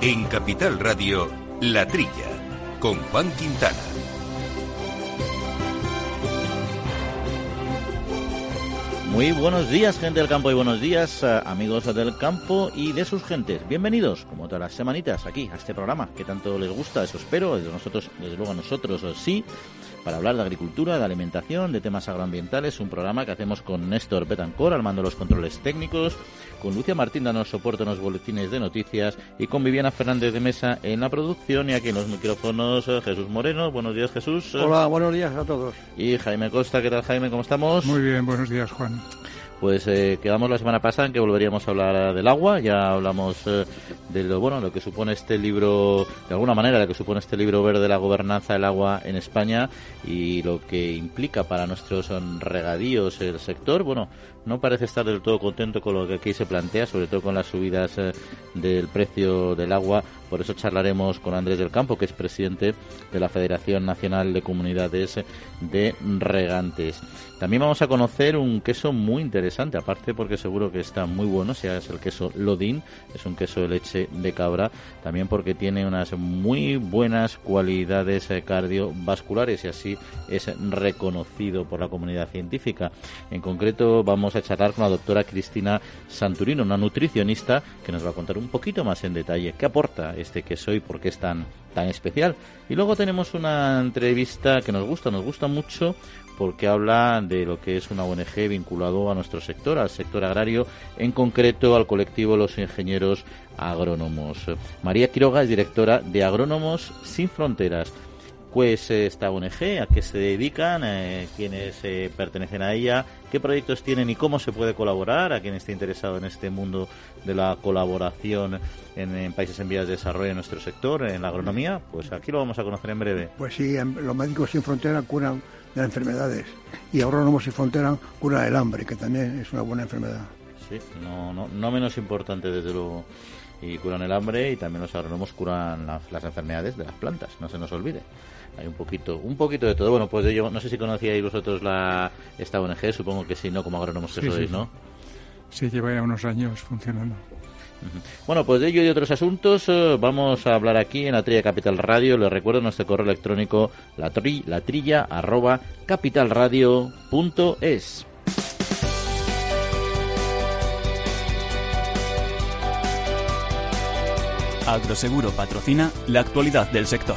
En Capital Radio, La Trilla, con Juan Quintana. Muy buenos días, gente del campo, y buenos días, eh, amigos del campo y de sus gentes. Bienvenidos, como todas las semanitas, aquí a este programa que tanto les gusta, eso espero, desde nosotros, desde luego a nosotros sí, para hablar de agricultura, de alimentación, de temas agroambientales, un programa que hacemos con Néstor Betancor, al mando de los controles técnicos, con Lucia Martín dando soporte en los boletines de noticias y con Viviana Fernández de Mesa en la producción y aquí en los micrófonos eh, Jesús Moreno. Buenos días, Jesús. Hola, buenos días a todos. Y Jaime Costa, ¿qué tal Jaime? ¿Cómo estamos? Muy bien, buenos días, Juan. Pues eh, quedamos la semana pasada en que volveríamos a hablar del agua. Ya hablamos eh, de lo bueno, lo que supone este libro, de alguna manera, lo que supone este libro verde de la gobernanza del agua en España y lo que implica para nuestros regadíos el sector. Bueno, no parece estar del todo contento con lo que aquí se plantea, sobre todo con las subidas eh, del precio del agua. Por eso charlaremos con Andrés del Campo, que es presidente de la Federación Nacional de Comunidades de Regantes. También vamos a conocer un queso muy interesante, aparte porque seguro que está muy bueno, sea es el queso Lodin, es un queso de leche de cabra, también porque tiene unas muy buenas cualidades eh, cardiovasculares y así es reconocido por la comunidad científica. En concreto vamos a charlar con la doctora Cristina Santurino, una nutricionista que nos va a contar un poquito más en detalle qué aporta este queso y por qué es tan, tan especial. Y luego tenemos una entrevista que nos gusta, nos gusta mucho porque habla de lo que es una ONG vinculado a nuestro sector, al sector agrario, en concreto al colectivo Los Ingenieros Agrónomos. María Quiroga es directora de Agrónomos Sin Fronteras. Pues esta ONG, ¿a qué se dedican? Eh, ¿Quiénes eh, pertenecen a ella? ¿Qué proyectos tienen y cómo se puede colaborar? A quien esté interesado en este mundo de la colaboración en, países en vías de desarrollo en nuestro sector, en la agronomía, pues aquí lo vamos a conocer en breve. Pues sí, los médicos sin fronteras curan de enfermedades y Agrónomos sin fronteras curan el hambre, que también es una buena enfermedad. Sí, no, no, no menos importante desde luego y curan el hambre y también los agrónomos curan las enfermedades de las plantas, no se nos olvide hay un poquito un poquito de todo bueno pues yo no sé si conocíais vosotros la esta ONG supongo que sí no como agrónomos que sois no sí lleva ya unos años funcionando bueno, pues de ello y de otros asuntos eh, vamos a hablar aquí en la Trilla Capital Radio. Les recuerdo nuestro correo electrónico la, tri, la trilla arroba capitalradio.es. Agroseguro patrocina la actualidad del sector.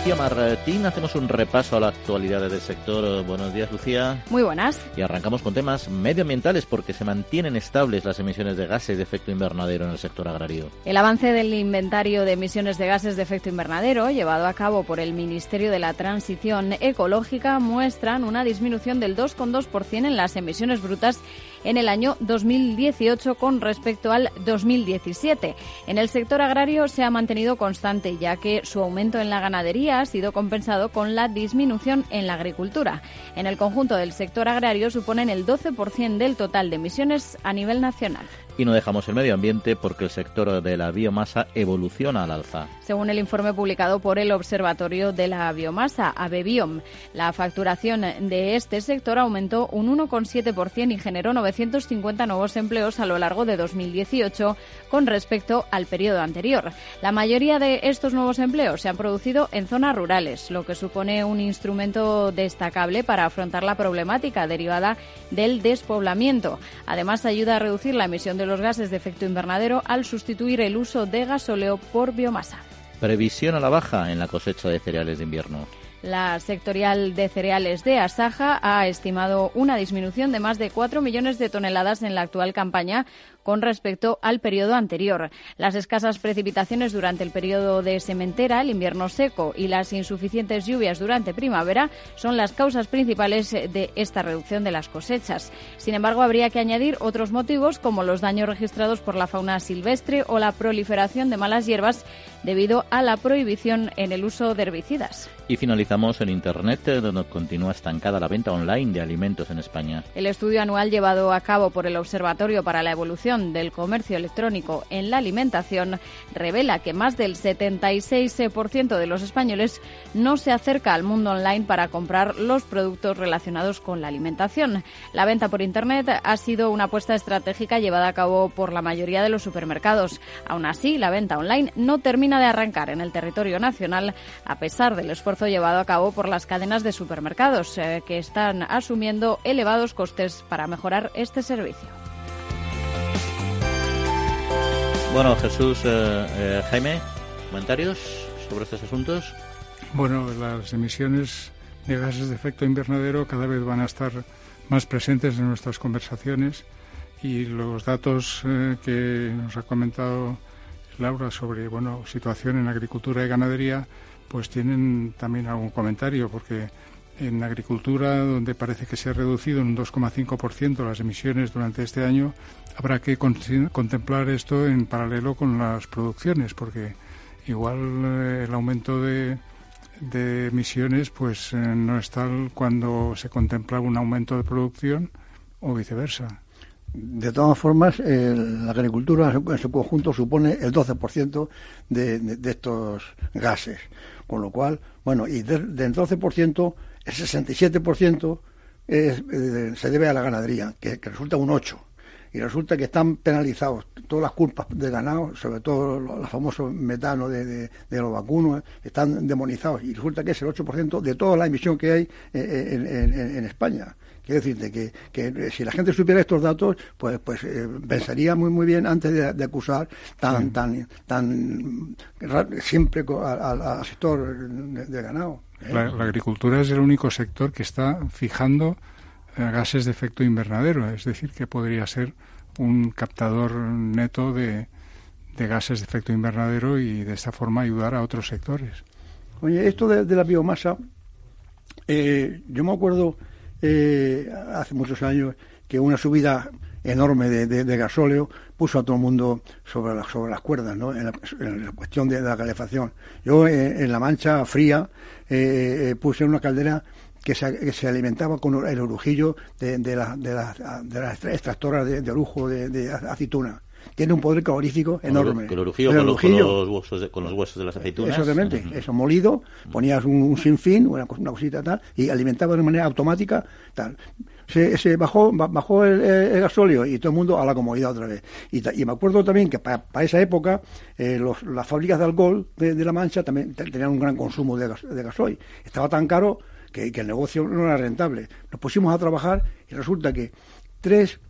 Lucía Martín, hacemos un repaso a la actualidad del sector. Buenos días, Lucía. Muy buenas. Y arrancamos con temas medioambientales porque se mantienen estables las emisiones de gases de efecto invernadero en el sector agrario. El avance del inventario de emisiones de gases de efecto invernadero, llevado a cabo por el Ministerio de la Transición Ecológica, muestran una disminución del 2,2% en las emisiones brutas en el año 2018 con respecto al 2017. En el sector agrario se ha mantenido constante, ya que su aumento en la ganadería ha sido compensado con la disminución en la agricultura. En el conjunto del sector agrario suponen el 12% del total de emisiones a nivel nacional y no dejamos el medio ambiente porque el sector de la biomasa evoluciona al alza. Según el informe publicado por el Observatorio de la Biomasa, ABEBIOM, la facturación de este sector aumentó un 1,7% y generó 950 nuevos empleos a lo largo de 2018 con respecto al periodo anterior. La mayoría de estos nuevos empleos se han producido en zonas rurales, lo que supone un instrumento destacable para afrontar la problemática derivada del despoblamiento. Además, ayuda a reducir la emisión de los gases de efecto invernadero al sustituir el uso de gasóleo por biomasa. Previsión a la baja en la cosecha de cereales de invierno. La sectorial de cereales de Asaja ha estimado una disminución de más de 4 millones de toneladas en la actual campaña con respecto al periodo anterior. Las escasas precipitaciones durante el periodo de sementera, el invierno seco y las insuficientes lluvias durante primavera son las causas principales de esta reducción de las cosechas. Sin embargo, habría que añadir otros motivos como los daños registrados por la fauna silvestre o la proliferación de malas hierbas debido a la prohibición en el uso de herbicidas. Y finalizamos en Internet, donde continúa estancada la venta online de alimentos en España. El estudio anual llevado a cabo por el Observatorio para la evolución del comercio electrónico en la alimentación revela que más del 76% de los españoles no se acerca al mundo online para comprar los productos relacionados con la alimentación. La venta por Internet ha sido una apuesta estratégica llevada a cabo por la mayoría de los supermercados. Aún así, la venta online no termina de arrancar en el territorio nacional a pesar del esfuerzo llevado a cabo por las cadenas de supermercados eh, que están asumiendo elevados costes para mejorar este servicio. Bueno, Jesús, eh, eh, Jaime, comentarios sobre estos asuntos. Bueno, las emisiones de gases de efecto invernadero cada vez van a estar más presentes en nuestras conversaciones y los datos eh, que nos ha comentado Laura sobre bueno situación en agricultura y ganadería pues tienen también algún comentario porque en agricultura, donde parece que se ha reducido en un 2,5% las emisiones durante este año, habrá que contemplar esto en paralelo con las producciones, porque igual eh, el aumento de, de emisiones pues eh, no es tal cuando se contempla un aumento de producción o viceversa. De todas formas, la agricultura en su conjunto supone el 12% de, de, estos gases. Con lo cual, bueno, y del 12%, el 67% es, eh, se debe a la ganadería, que, resulta un 8%. Y resulta que están penalizados todas las culpas de ganado, sobre todo los, famosos metanos de, de, los vacunos, están demonizados. Y resulta que es el 8% de toda la emisión que hay eh, en España. Quiero decirte que, que, si la gente supiera estos datos, pues, pues eh, pensaría muy muy bien antes de, acusar tan, tan, tan siempre al, sector de, ganado. ¿eh? La, agricultura es el único sector que está fijando eh, gases de efecto invernadero, es decir, que podría ser un captador neto de, de gases de efecto invernadero y de esta forma ayudar a otros sectores. Oye, esto de, la biomasa, yo me acuerdo eh, hace muchos años que una subida enorme de, de, gasóleo puso a todo el mundo sobre, sobre las cuerdas, ¿no? En la, cuestión de, la calefacción. Yo eh, en La Mancha Fría eh, puse una caldera que se, alimentaba con el orujillo de, de, la, de, las extractoras de, de orujo de, aceituna tiene un poder calorífico enorme. Con, el con, los, huesos de, con los huesos de las aceitunas. Exactamente, eso molido, ponías un, sinfín, una, una, cosita tal, y alimentaba de manera automática tal. Se, bajó bajó el, gasóleo y todo el mundo a la comodidad otra vez. Y, me acuerdo también que para, esa época eh, las fábricas de alcohol de, La Mancha también tenían un gran consumo de, de gasoil. Estaba tan caro que, que el negocio no era rentable. Nos pusimos a trabajar y resulta que tres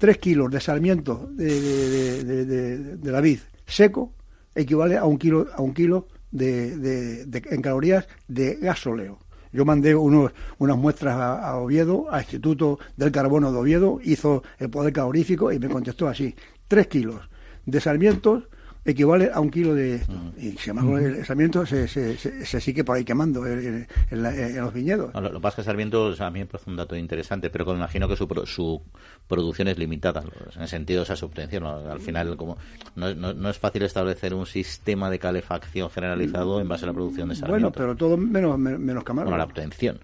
3 kilos de sarmiento de, la vid seco equivale a un kilo, a un kilo de, en calorías de gasóleo. Yo mandé unos, unas muestras a, Oviedo, al Instituto del Carbono de Oviedo, hizo el poder calorífico y me contestó así, 3 kilos de sarmientos equivale a un kilo de Y sin embargo, el sarmiento se, se, se, sigue por ahí quemando en, los viñedos. lo, que pasa es que sarmiento a mí me parece un dato interesante, pero me imagino que su, su producción es limitada, en el sentido de esa obtención. Al final, como no, no, es fácil establecer un sistema de calefacción generalizado en base a la producción de sarmiento. Bueno, pero todo menos, menos Bueno, la obtención.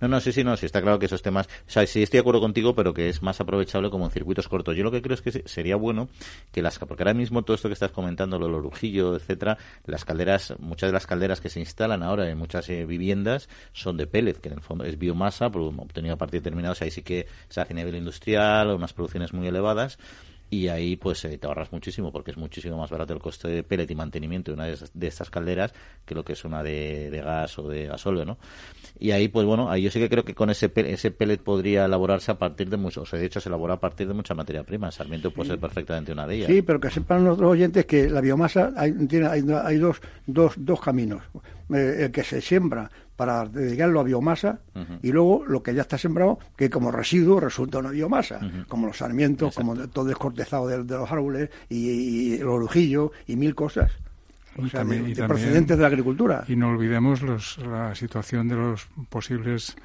No, no, sí, sí, no, sí, está claro que esos temas. O sea, sí estoy de acuerdo contigo, pero que es más aprovechable como en circuitos cortos. Yo lo que creo es que sería bueno que las. Porque ahora mismo todo esto que estás comentando comentando, lo orujillo, etcétera, las calderas, muchas de las calderas que se instalan ahora en muchas eh, viviendas son de pellet, que en el fondo es biomasa, obtenido a partir de determinados, ahí sí que se hace a nivel industrial, unas producciones muy elevadas y ahí pues eh, te ahorras muchísimo porque es muchísimo más barato el coste de pellet y mantenimiento de una de, estas calderas que lo que es una de, gas o de gasóleo, ¿no? Y ahí pues bueno, ahí yo sí que creo que con ese ese pellet podría elaborarse a partir de mucho, o sea, de hecho se elabora a partir de mucha materia prima, Sarmiento puede ser perfectamente una de ellas. Sí, pero que sepan nuestros oyentes que la biomasa hay, tiene, hay, hay dos, dos, dos caminos. Eh, el que se siembra para dedicarlo a biomasa y luego lo que ya está sembrado, que como residuo resulta una biomasa, como los sarmientos, como todo descortezado de, los árboles y, el orujillo y mil cosas. O sea, procedentes de la agricultura. Y no olvidemos los, la situación de los posibles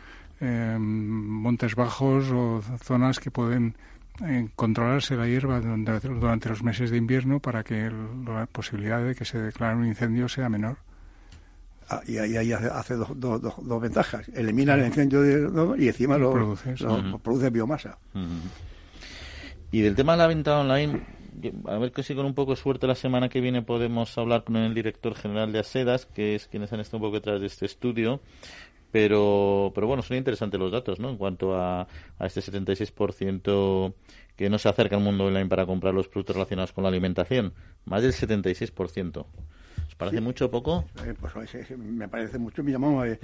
eh, montes bajos o zonas que pueden eh, controlarse la hierba durante, durante, los meses de invierno para que la posibilidad de que se declare un incendio sea menor. Ah, y ahí hace, dos, dos, dos, ventajas. Elimina el incendio de, y encima lo, produce, biomasa. Y del tema de la venta online, a ver que si con un poco de suerte la semana que viene podemos hablar con el director general de Asedas, que es quienes han estado un poco detrás de este estudio. Pero, pero bueno, son interesantes los datos, ¿no? En cuanto a, a este 76% que no se acerca al mundo online para comprar los productos relacionados con la alimentación. Más del 76%. ¿Os parece mucho o poco? Eh, pues me parece mucho. Me llamamos, eh,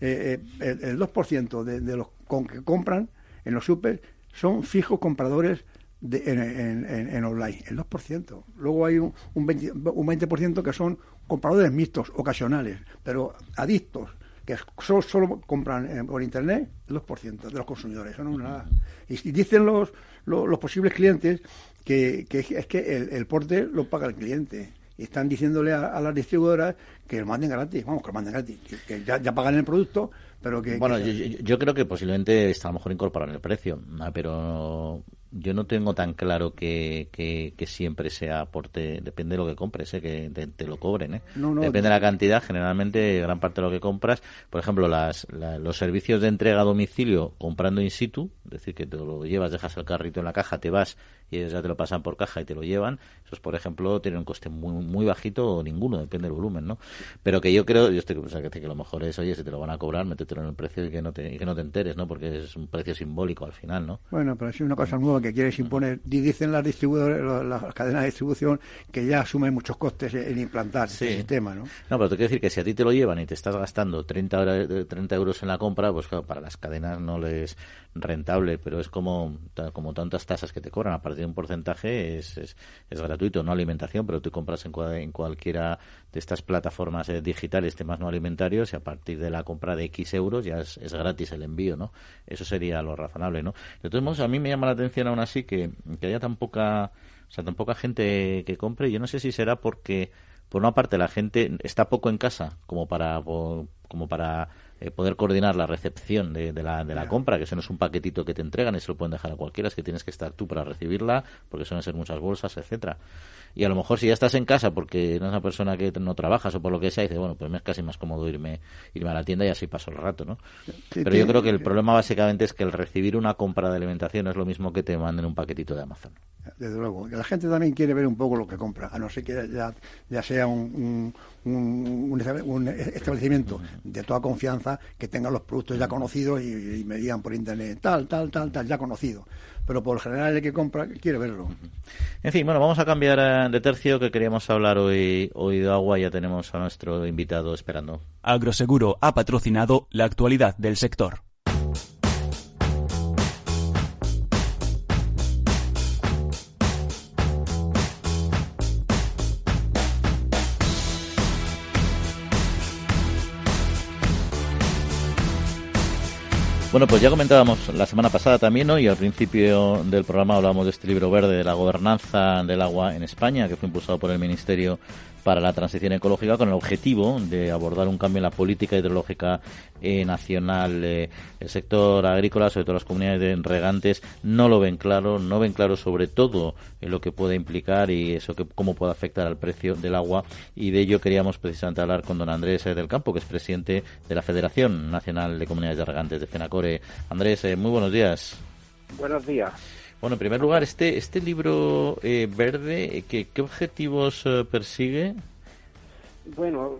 eh, el, 2% de, de, los con que compran en los super son fijos compradores de, en, online, el 2%. Luego hay un, un 20%, que son compradores mixtos, ocasionales, pero adictos, que solo, solo compran por internet, el 2% de los consumidores. Eso no es nada. Y, dicen los, los, posibles clientes que, que, es que el, el porte lo paga el cliente y están diciéndole a, las distribuidoras que lo manden gratis, vamos, que lo manden gratis, que, ya, ya, pagan el producto, pero que... Bueno, Yo, creo que posiblemente está a lo mejor incorporar el precio, pero yo no tengo tan claro que, que, siempre sea aporte, depende de lo que compres, ¿eh? que te, lo cobren. ¿eh? depende de la cantidad, generalmente gran parte de lo que compras, por ejemplo, las, los servicios de entrega a domicilio comprando in situ, es decir, que te lo llevas, dejas el carrito en la caja, te vas y ellos ya te lo pasan por caja y te lo llevan, esos, por ejemplo, tienen un coste muy muy bajito o ninguno, depende del volumen, ¿no? Pero que yo creo, yo estoy o sea, que, que lo mejor es, oye, si te lo van a cobrar, métetelo en el precio y que no te, y que no te enteres, ¿no? Porque es un precio simbólico al final, ¿no? Bueno, pero es una cosa nueva que quieres imponer. Dicen las distribuidores, las cadenas de distribución que ya asumen muchos costes en implantar ese sistema, ¿no? No, pero te quiero decir que si a ti te lo llevan y te estás gastando 30, 30 euros en la compra, pues claro, para las cadenas no les rentable, pero es como, como tantas tasas que te cobran a partir de un porcentaje, es, es, gratuito, no alimentación, pero tú compras en, en cualquiera de estas plataformas eh, digitales, temas no alimentarios, y a partir de la compra de X euros ya es, es, gratis el envío, ¿no? Eso sería lo razonable, ¿no? De todos modos, a mí me llama la atención aún así que, que haya tan poca, o sea, tan poca gente que compre. Yo no sé si será porque, por una parte, la gente está poco en casa como para, como para eh, poder coordinar la recepción de, la, de la compra, que eso no es un paquetito que te entregan y se lo pueden dejar a cualquiera, es que tienes que estar tú para recibirla, porque suelen ser muchas bolsas, etcétera y a lo mejor si ya estás en casa porque eres una persona que no trabajas o por lo que sea, dices, bueno, pues me es casi más cómodo irme, irme a la tienda y así paso el rato, ¿no? Pero yo creo que el problema básicamente es que el recibir una compra de alimentación es lo mismo que te manden un paquetito de Amazon. Desde luego, la gente también quiere ver un poco lo que compra, a no ser que ya, ya sea un, un, un, establecimiento de toda confianza que tenga los productos ya conocidos y, y me digan por internet tal, tal, tal, tal, ya conocido pero por lo general el que compra quiere verlo. En fin, bueno, vamos a cambiar eh, de tercio que queríamos hablar hoy, hoy de agua. Ya tenemos a nuestro invitado esperando. Agroseguro ha patrocinado la actualidad del sector. Bueno, pues ya comentábamos la semana pasada también, ¿no? Y al principio del programa hablábamos de este libro verde de la gobernanza del agua en España, que fue impulsado por el Ministerio para la transición ecológica con el objetivo de abordar un cambio en la política hidrológica eh, nacional. Eh, el sector agrícola, sobre todo las comunidades de regantes, no lo ven claro, no ven claro sobre todo en lo que puede implicar y eso que cómo puede afectar al precio del agua. Y de ello queríamos precisamente hablar con don Andrés eh, del Campo, que es presidente de la Federación Nacional de Comunidades de Regantes de FENACORE. Andrés, muy buenos días. Buenos días. Bueno, en primer lugar, este, este libro eh, verde, ¿qué, ¿qué objetivos eh, persigue? Bueno,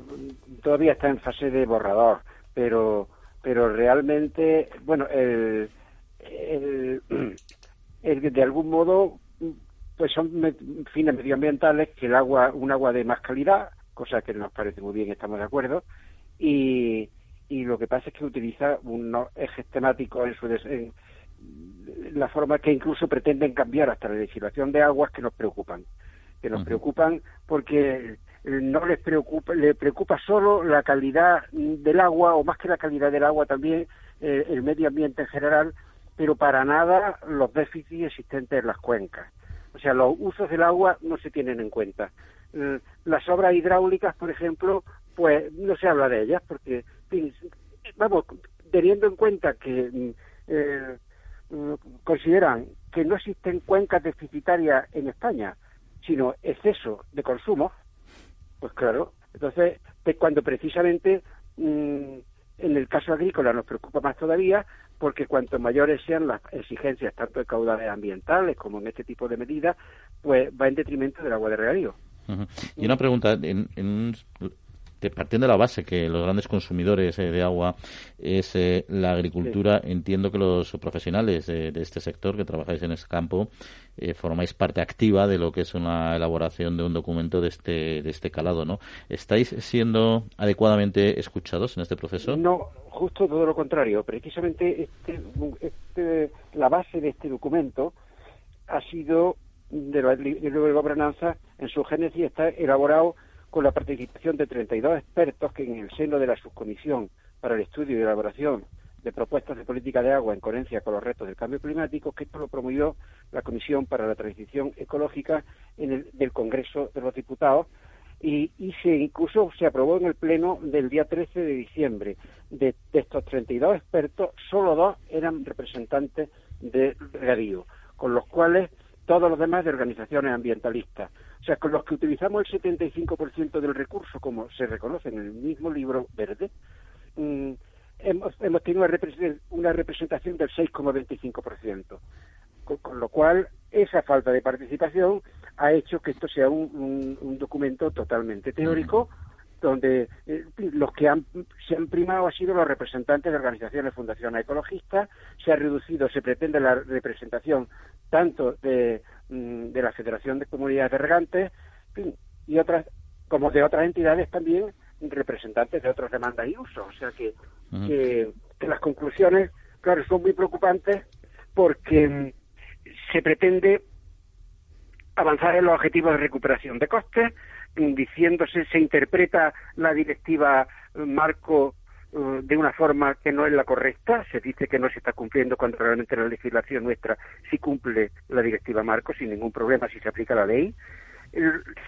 todavía está en fase de borrador, pero, pero realmente, bueno, el, el, de algún modo, pues son fines medioambientales que el agua, un agua de más calidad, cosa que nos parece muy bien, estamos de acuerdo, y, y lo que pasa es que utiliza unos ejes temáticos en su, la forma que incluso pretenden cambiar hasta la legislación de aguas que nos preocupan, que nos preocupan porque no les preocupa, le preocupa solo la calidad del agua o más que la calidad del agua también eh, el medio ambiente en general, pero para nada los déficits existentes en las cuencas. O sea, los usos del agua no se tienen en cuenta. Eh, las obras hidráulicas, por ejemplo, pues no se habla de ellas porque, vamos, teniendo en cuenta que mm, eh, consideran que no existen cuencas deficitarias en España, sino exceso de consumo, pues claro, entonces cuando precisamente mm, en el caso agrícola nos preocupa más todavía porque cuanto mayores sean las exigencias, tanto de caudales ambientales como en este tipo de medidas, pues va en detrimento del agua de regadío. Y una pregunta, en, en partiendo de la base que los grandes consumidores eh, de agua es eh, la agricultura, entiendo que los profesionales de, este sector que trabajáis en ese campo eh, formáis parte activa de lo que es una elaboración de un documento de este, de este calado, ¿no? ¿Estáis siendo adecuadamente escuchados en este proceso? No, justo todo lo contrario. Precisamente este, este, la base de este documento ha sido de la, de la gobernanza en su génesis está elaborado con la participación de 32 expertos que en el seno de la subcomisión para el estudio y elaboración de propuestas de política de agua en coherencia con los retos del cambio climático, que esto lo promovió la Comisión para la Transición Ecológica en el, del Congreso de los Diputados y, se incluso se aprobó en el Pleno del día 13 de diciembre. De, de estos 32 expertos, solo dos eran representantes de regadío, con los cuales todos los demás de organizaciones ambientalistas. O sea, con los que utilizamos el 75% del recurso, como se reconoce en el mismo libro verde, mm, hemos, tenido una, representación del 6,25%. Con, con, lo cual, esa falta de participación ha hecho que esto sea un, documento totalmente teórico, donde eh, los que han, se han primado han sido los representantes de organizaciones, fundaciones ecologistas, se ha reducido, se pretende la representación tanto de, mm, de la Federación de Comunidades de Regantes y otras, como de otras entidades también representantes de otras demandas y usos. O sea que, que, las conclusiones, claro, son muy preocupantes porque mm, se pretende avanzar en los objetivos de recuperación de costes, diciéndose, se interpreta la directiva marco eh, de una forma que no es la correcta, se dice que no se está cumpliendo cuando realmente la legislación nuestra sí cumple la directiva marco sin ningún problema si se aplica la ley.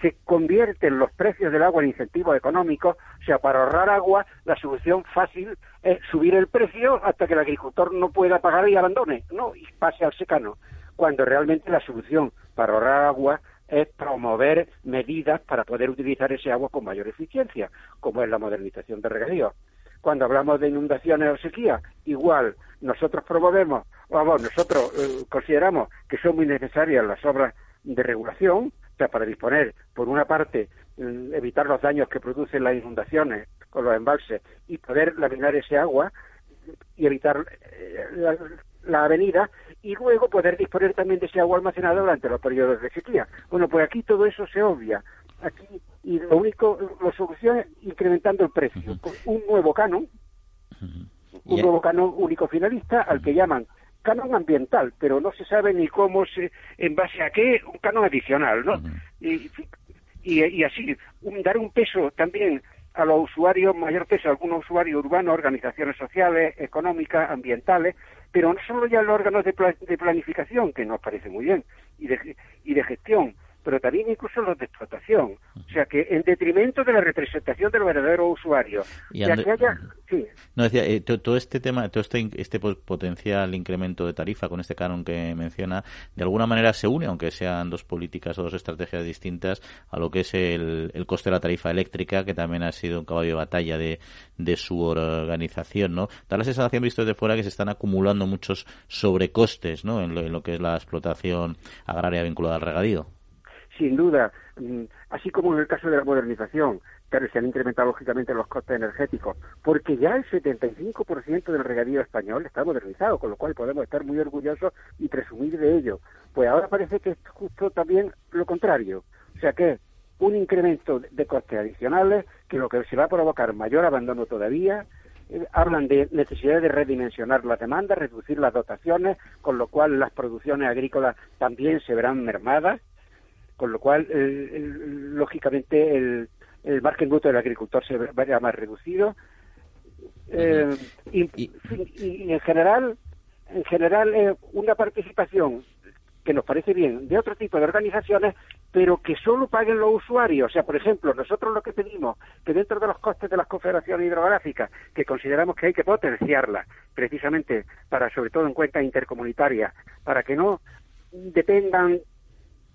Se convierten los precios del agua en incentivos económicos, o sea, para ahorrar agua, la solución fácil es subir el precio hasta que el agricultor no pueda pagar y abandone, no, y pase al secano, cuando realmente la solución para ahorrar agua es promover medidas para poder utilizar ese agua con mayor eficiencia, como es la modernización de regadíos. Cuando hablamos de inundaciones o sequía, igual nosotros promovemos, vamos, nosotros eh, consideramos que son muy necesarias las obras de regulación, o sea, para disponer, por una parte, mm, evitar los daños que producen las inundaciones con los embalses y poder laminar ese agua y evitar eh, la, la avenida y luego poder disponer también de ese agua almacenada durante los periodos de sequía. Bueno, pues aquí todo eso se obvia. Aquí y lo único, la solución es incrementando el precio. Un nuevo canon, un nuevo canon único finalista al que llaman canon ambiental, pero no se sabe ni cómo se, en base a qué, un canon adicional, ¿no? y, y, así, dar un peso también a los usuarios, mayor peso a algunos usuarios urbanos, organizaciones sociales, económicas, ambientales, pero no solo ya los órganos de, planificación, que nos parece muy bien, y de, y de gestión, pero también incluso los de explotación. O sea que en detrimento de la representación del verdadero usuario. Y que haya... sí. No, decía, eh, todo este tema, todo este, este potencial incremento de tarifa con este canon que menciona, de alguna manera se une, aunque sean dos políticas o dos estrategias distintas, a lo que es el, el coste de la tarifa eléctrica, que también ha sido un caballo de batalla de, de su organización, ¿no? Da la sensación, visto desde fuera, que se están acumulando muchos sobrecostes, ¿no? En lo, en lo que es la explotación agraria vinculada al regadío sin duda, mm, así como en el caso de la modernización, claro, se han incrementado lógicamente los costes energéticos, porque ya el 75% del regadío español está modernizado, con lo cual podemos estar muy orgullosos y presumir de ello. Pues ahora parece que es justo también lo contrario, o sea que un incremento de costes adicionales que lo que se va a provocar mayor abandono todavía, eh, hablan de necesidad de redimensionar la demanda, reducir las dotaciones, con lo cual las producciones agrícolas también se verán mermadas con lo cual, lógicamente, el, el margen bruto del agricultor se verá más reducido. Eh, y, en general, en general eh, una participación que nos parece bien de otro tipo de organizaciones, pero que solo paguen los usuarios. O sea, por ejemplo, nosotros lo que pedimos, que dentro de los costes de las confederaciones hidrográficas, que consideramos que hay que potenciarlas, precisamente para, sobre todo en cuentas intercomunitarias, para que no dependan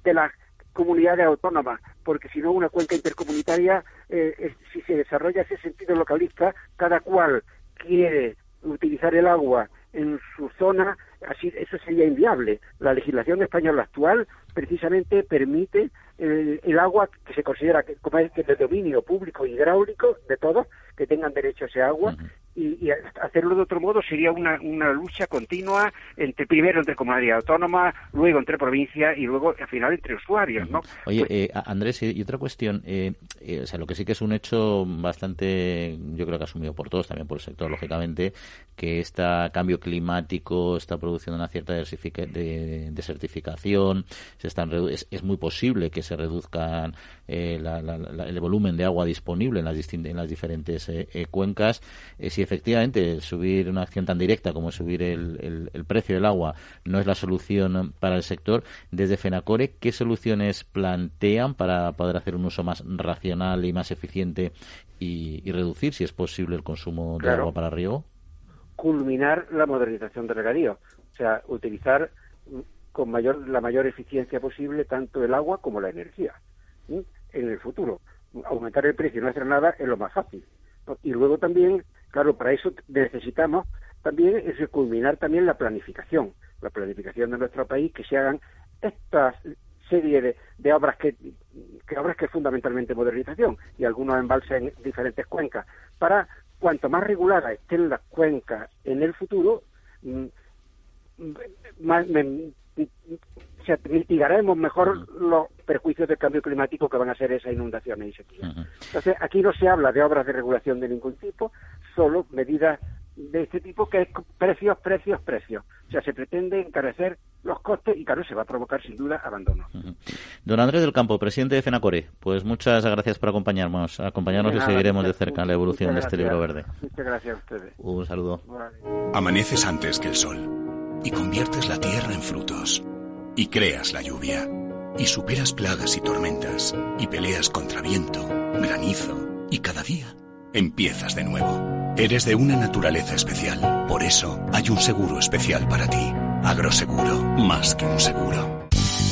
de las comunidades autónomas, porque si no una cuenca intercomunitaria, eh, si se desarrolla ese sentido localista, cada cual quiere utilizar el agua en su zona, así eso sería inviable. La legislación española actual precisamente permite el, agua que se considera que, como es de dominio público hidráulico de todos que tengan derecho a ese agua y, hacerlo de otro modo sería una, una lucha continua entre primero entre comunidades autónomas, luego entre provincias y luego al final entre usuarios, ¿no? Oye, pues eh, Andrés, y otra cuestión, eh, eh, o sea, lo que sí que es un hecho bastante, yo creo que asumido por todos, también por el sector, lógicamente, que este cambio climático está produciendo una cierta desertificación, se están es, muy posible que se reduzcan el volumen de agua disponible en las, en las diferentes cuencas. si efectivamente subir una acción tan directa como subir el, el, precio del agua no es la solución para el sector, desde FENACORE, ¿qué soluciones plantean para poder hacer un uso más racional y más eficiente y, reducir, si es posible, el consumo de agua para riego? Culminar la modernización del regadío, o sea, utilizar con mayor, la mayor eficiencia posible tanto el agua como la energía en el futuro. Aumentar el precio y no hacer nada es lo más fácil. Y luego también Claro, para eso necesitamos también es culminar también la planificación, la planificación de nuestro país, que se hagan estas serie de, obras que, obras que fundamentalmente modernización y algunos embalses en diferentes cuencas para cuanto más reguladas estén las cuencas en el futuro mm, más, mitigaremos mejor los perjuicios del cambio climático que van a ser esas inundaciones y sequías. Entonces, aquí no se habla de obras de regulación de ningún tipo, solo medidas de este tipo que es precios, precios, precios. O sea, se pretende encarecer los costes y claro, se va a provocar sin duda abandono. Don Andrés del Campo, presidente de FENACORE, pues muchas gracias por acompañarnos. Acompañarnos y seguiremos de cerca la evolución de este libro verde. Muchas gracias a ustedes. Un saludo. Amaneces antes que el sol y conviertes la tierra en frutos y creas la lluvia y superas plagas y tormentas y peleas contra viento, granizo y cada día empiezas de nuevo. Eres de una naturaleza especial, por eso hay un seguro especial para ti. Agroseguro, más que un seguro.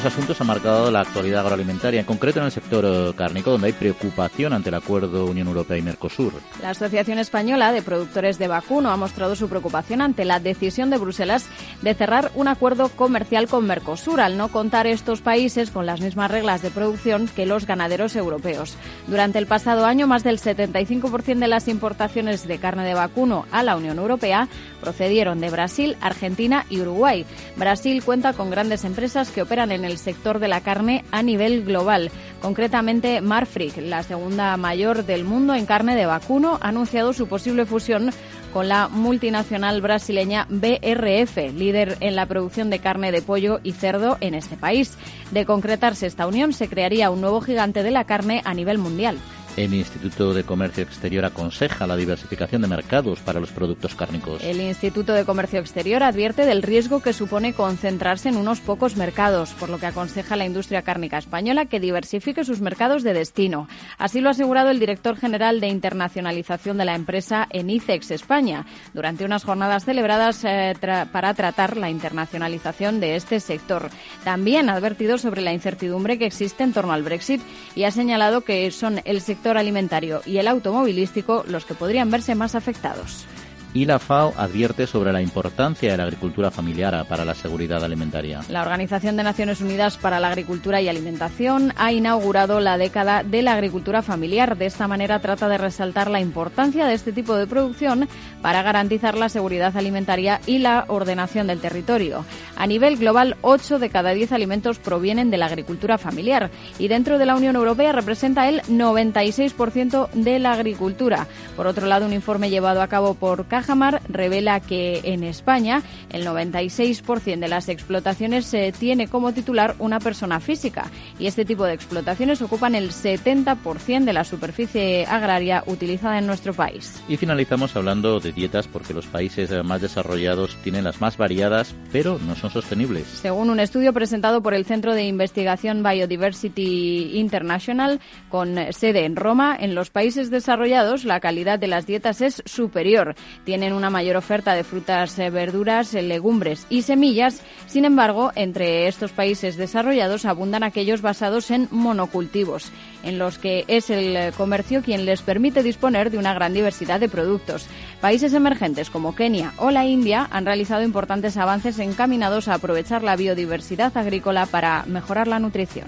Otros asuntos ha marcado la actualidad agroalimentaria, en concreto en el sector eh, cárnico, donde hay preocupación ante el acuerdo Unión Europea y Mercosur. La Asociación Española de Productores de Vacuno ha mostrado su preocupación ante la decisión de Bruselas de cerrar un acuerdo comercial con Mercosur, al no contar estos países con las mismas reglas de producción que los ganaderos europeos. Durante el pasado año, más del 75% de las importaciones de carne de vacuno a la Unión Europea procedieron de Brasil, Argentina y Uruguay. Brasil cuenta con grandes empresas que operan en en el sector de la carne a nivel global. Concretamente, Marfrig, la segunda mayor del mundo en carne de vacuno, ha anunciado su posible fusión con la multinacional brasileña BRF, líder en la producción de carne de pollo y cerdo en este país. De concretarse esta unión, se crearía un nuevo gigante de la carne a nivel mundial. El Instituto de Comercio Exterior aconseja la diversificación de mercados para los productos cárnicos. El Instituto de Comercio Exterior advierte del riesgo que supone concentrarse en unos pocos mercados, por lo que aconseja a la industria cárnica española que diversifique sus mercados de destino. Así lo ha asegurado el director general de internacionalización de la empresa en ICEX España, durante unas jornadas celebradas eh, para tratar la internacionalización de este sector. También ha advertido sobre la incertidumbre que existe en torno al Brexit y ha señalado que son el sector alimentario y el automovilístico los que podrían verse más afectados y la FAO advierte sobre la importancia de la agricultura familiar para la seguridad alimentaria. La Organización de Naciones Unidas para la Agricultura y Alimentación ha inaugurado la década de la agricultura familiar. De esta manera trata de resaltar la importancia de este tipo de producción para garantizar la seguridad alimentaria y la ordenación del territorio. A nivel global, 8 de cada 10 alimentos provienen de la agricultura familiar y dentro de la Unión Europea representa el 96% de la agricultura. Por otro lado, un informe llevado a cabo por Tajamar revela que en España el 96% de las explotaciones se tiene como titular una persona física y este tipo de explotaciones ocupan el 70% de la superficie agraria utilizada en nuestro país. Y finalizamos hablando de dietas porque los países más desarrollados tienen las más variadas, pero no son sostenibles. Según un estudio presentado por el Centro de Investigación Biodiversity International, con sede en Roma, en los países desarrollados la calidad de las dietas es superior. Tienen una mayor oferta de frutas, eh, verduras, eh, legumbres y semillas. Sin embargo, entre estos países desarrollados abundan aquellos basados en monocultivos, en los que es el comercio quien les permite disponer de una gran diversidad de productos. Países emergentes como Kenia o la India han realizado importantes avances encaminados a aprovechar la biodiversidad agrícola para mejorar la nutrición.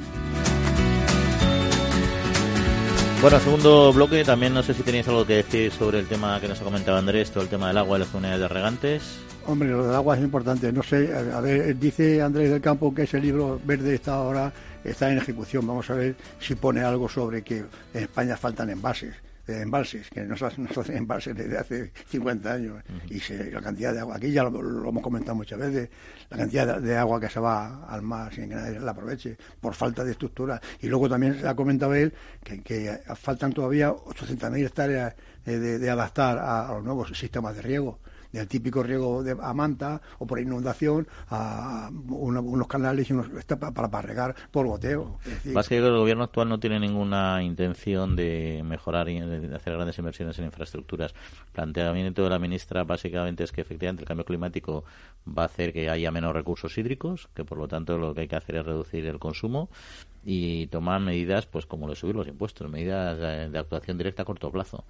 Bueno, segundo bloque, también no sé si tenéis algo que decir sobre el tema que nos ha comentado Andrés, todo el tema del agua y las comunidades de regantes. Hombre, lo del agua es importante. No sé, a ver, dice Andrés del Campo que ese libro verde está ahora está en ejecución. Vamos a ver si pone algo sobre que en España faltan envases embalses, que no se hacen embalses desde hace 50 años. Y la cantidad de agua, aquí ya lo, hemos comentado muchas veces, la cantidad de, agua que se va al mar sin que nadie la aproveche, por falta de estructura. Y luego también se ha comentado él que, faltan todavía 800.000 hectáreas de, de, adaptar a los nuevos sistemas de riego del típico riego de, a manta o por inundación a unos canales y unos, para, para regar por goteo. Más que el gobierno actual no tiene ninguna intención de mejorar y de hacer grandes inversiones en infraestructuras. El planteamiento de la ministra básicamente es que efectivamente el cambio climático va a hacer que haya menos recursos hídricos, que por lo tanto lo que hay que hacer es reducir el consumo y tomar medidas pues como lo subir los impuestos, medidas de, actuación directa a corto plazo.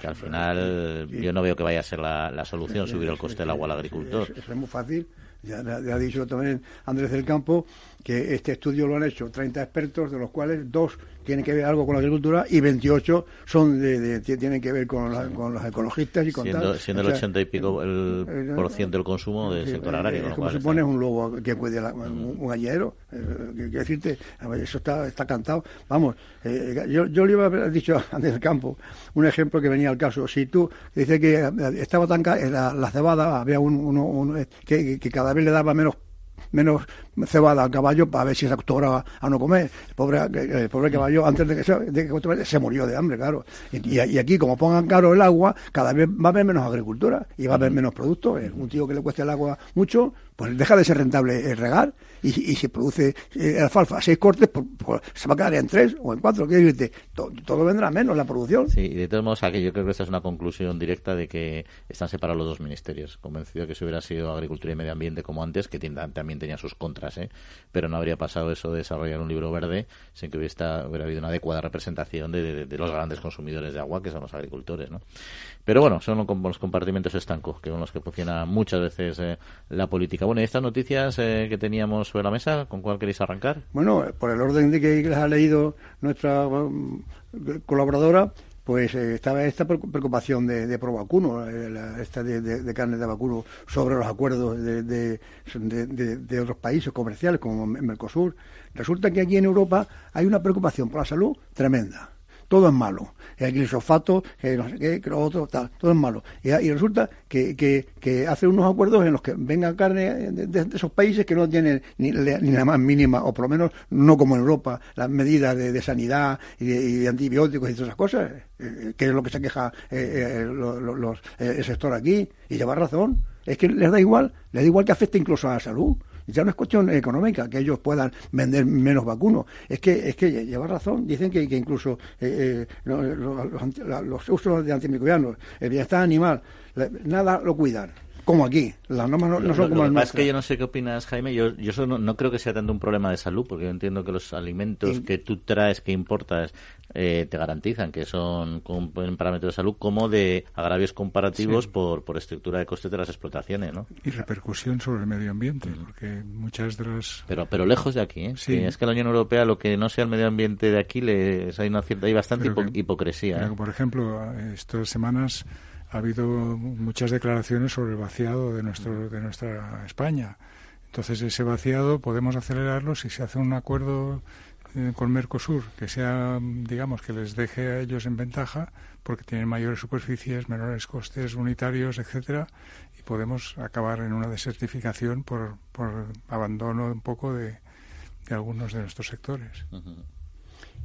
Que al final yo no veo que vaya a ser la, solución subir el coste del agua al agricultor. es muy fácil ya, ha dicho también Andrés del Campo que este estudio lo han hecho 30 expertos, de los cuales dos tienen que ver algo con la agricultura y 28 son de, tienen que ver con, los ecologistas y con siendo, tal. Siendo el 80 y pico el eh, por ciento del consumo del sector agrario. Es como si pones un lobo que cuide un, un, gallero. Eh, quiero decirte, eso está, está cantado. Vamos, eh, yo, yo le iba a haber dicho a del Campo un ejemplo que venía al caso. Si tú dices que estaba tan la, la cebada, había un, uno, que, que cada vez le daba menos menos cebada al caballo para ver si se acostumbraba a no comer. El pobre, el pobre caballo, antes de que, se, de se murió de hambre, claro. Y, y, aquí, como pongan caro el agua, cada vez va a haber menos agricultura y va a haber menos productos. Un tío que le cueste el agua mucho, pues deja de ser rentable el regar y, y se produce eh, alfalfa seis cortes, pues, pues, se va a quedar en tres o en cuatro. Quiero decirte, todo, vendrá menos la producción. Sí, y de todos modos, aquí yo creo que esta es una conclusión directa de que están separados los dos ministerios. Convencido que si hubiera sido Agricultura y Medio Ambiente como antes, que también tenía sus contras, ¿eh? pero no habría pasado eso de desarrollar un libro verde sin que hubiera, hubiera habido una adecuada representación de, los grandes consumidores de agua, que son los agricultores. ¿no? Pero bueno, son los compartimentos estancos, que son los que funciona muchas veces eh, la política. Bueno, y estas noticias eh, que teníamos sobre la mesa, ¿con cuál queréis arrancar? Bueno, por el orden de que les ha leído nuestra um, colaboradora, pues eh, estaba esta preocupación de, de vacuno, esta de, carne de vacuno sobre los acuerdos de, de, otros países comerciales como Mercosur. Resulta que aquí en Europa hay una preocupación por la salud tremenda todo es malo. El glifosato, que no sé qué, que lo otro, tal, todo es malo. Y, resulta que, que, que, hace unos acuerdos en los que venga carne de, esos países que no tienen ni, ni, la más mínima, o por lo menos no como en Europa, las medidas de, sanidad y de, antibióticos y todas esas cosas, eh, que es lo que se queja eh, eh, el sector aquí, y lleva razón. Es que les da igual, les da igual que afecte incluso a la salud. Ya no es cuestión económica que ellos puedan vender menos vacunos. Es que es que lleva razón. Dicen que, incluso eh, eh, los, usos de antimicrobianos, el bienestar animal, nada lo cuidan como aquí. Las normas no, son como las Es que yo no sé qué opinas, Jaime. Yo, yo eso no, creo que sea tanto un problema de salud, porque yo entiendo que los alimentos que tú traes, que importas, eh, te garantizan que son con, parámetros de salud como de agravios comparativos por, por estructura de costes de las explotaciones, ¿no? Y repercusión sobre el medio ambiente, porque muchas de las... Pero, pero lejos de aquí, ¿eh? Sí. Es que la Unión Europea, lo que no sea el medio ambiente de aquí, les, hay, una cierta, hay bastante hipocresía. ¿eh? Por ejemplo, estas semanas ha habido muchas declaraciones sobre el vaciado de, nuestro, de nuestra España. Entonces, ese vaciado podemos acelerarlo si se hace un acuerdo eh, con Mercosur que sea, digamos, que les deje a ellos en ventaja porque tienen mayores superficies, menores costes unitarios, etcétera, y podemos acabar en una desertificación por, por abandono un poco de, algunos de nuestros sectores.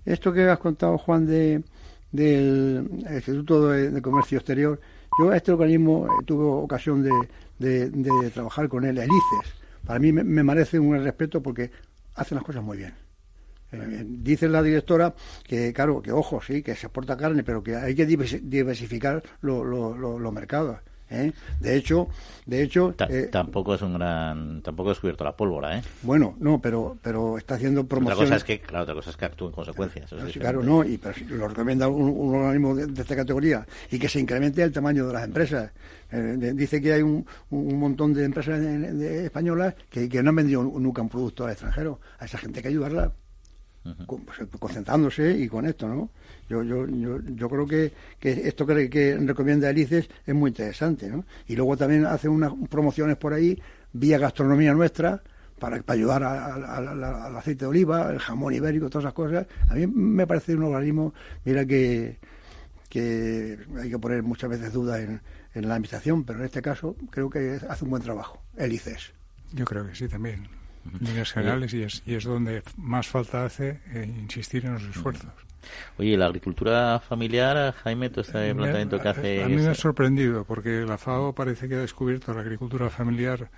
Esto que has contado, Juan, de, del Instituto de, Comercio Exterior, yo a este organismo eh, tuve ocasión de, de, trabajar con él, el ICES. Para mí me, me merece un respeto porque hacen las cosas muy bien. Eh, dice la directora que, claro, que ojo, sí, que se exporta carne, pero que hay que diversificar los mercados. ¿Eh? De hecho, de hecho, eh, tampoco es un gran, tampoco es cubierto la pólvora, ¿eh? Bueno, no, pero, pero está haciendo promoción. Otra cosa es que, claro, otra cosa es que actúe en consecuencias. claro, no, y lo recomienda un, organismo de, esta categoría y que se incremente el tamaño de las empresas. dice que hay un, montón de empresas españolas que, que no han vendido nunca un producto al extranjero. A esa gente hay que ayudarla. Pues, concentrándose y con esto, ¿no? Yo, yo, yo, yo creo que, que esto que, que recomienda Elices es muy interesante, ¿no? Y luego también hace unas promociones por ahí, vía gastronomía nuestra, para, para ayudar al aceite de oliva, el jamón ibérico, todas esas cosas. A mí me parece un organismo, mira que, que hay que poner muchas veces dudas en, en la administración, pero en este caso creo que hace un buen trabajo, Elices. Yo creo que sí también líneas generales y es, y es donde más falta hace eh, insistir en los esfuerzos. Oye, la agricultura familiar, Jaime, todo este planteamiento que hace... A mí me ha sorprendido porque la FAO parece que ha descubierto la agricultura familiar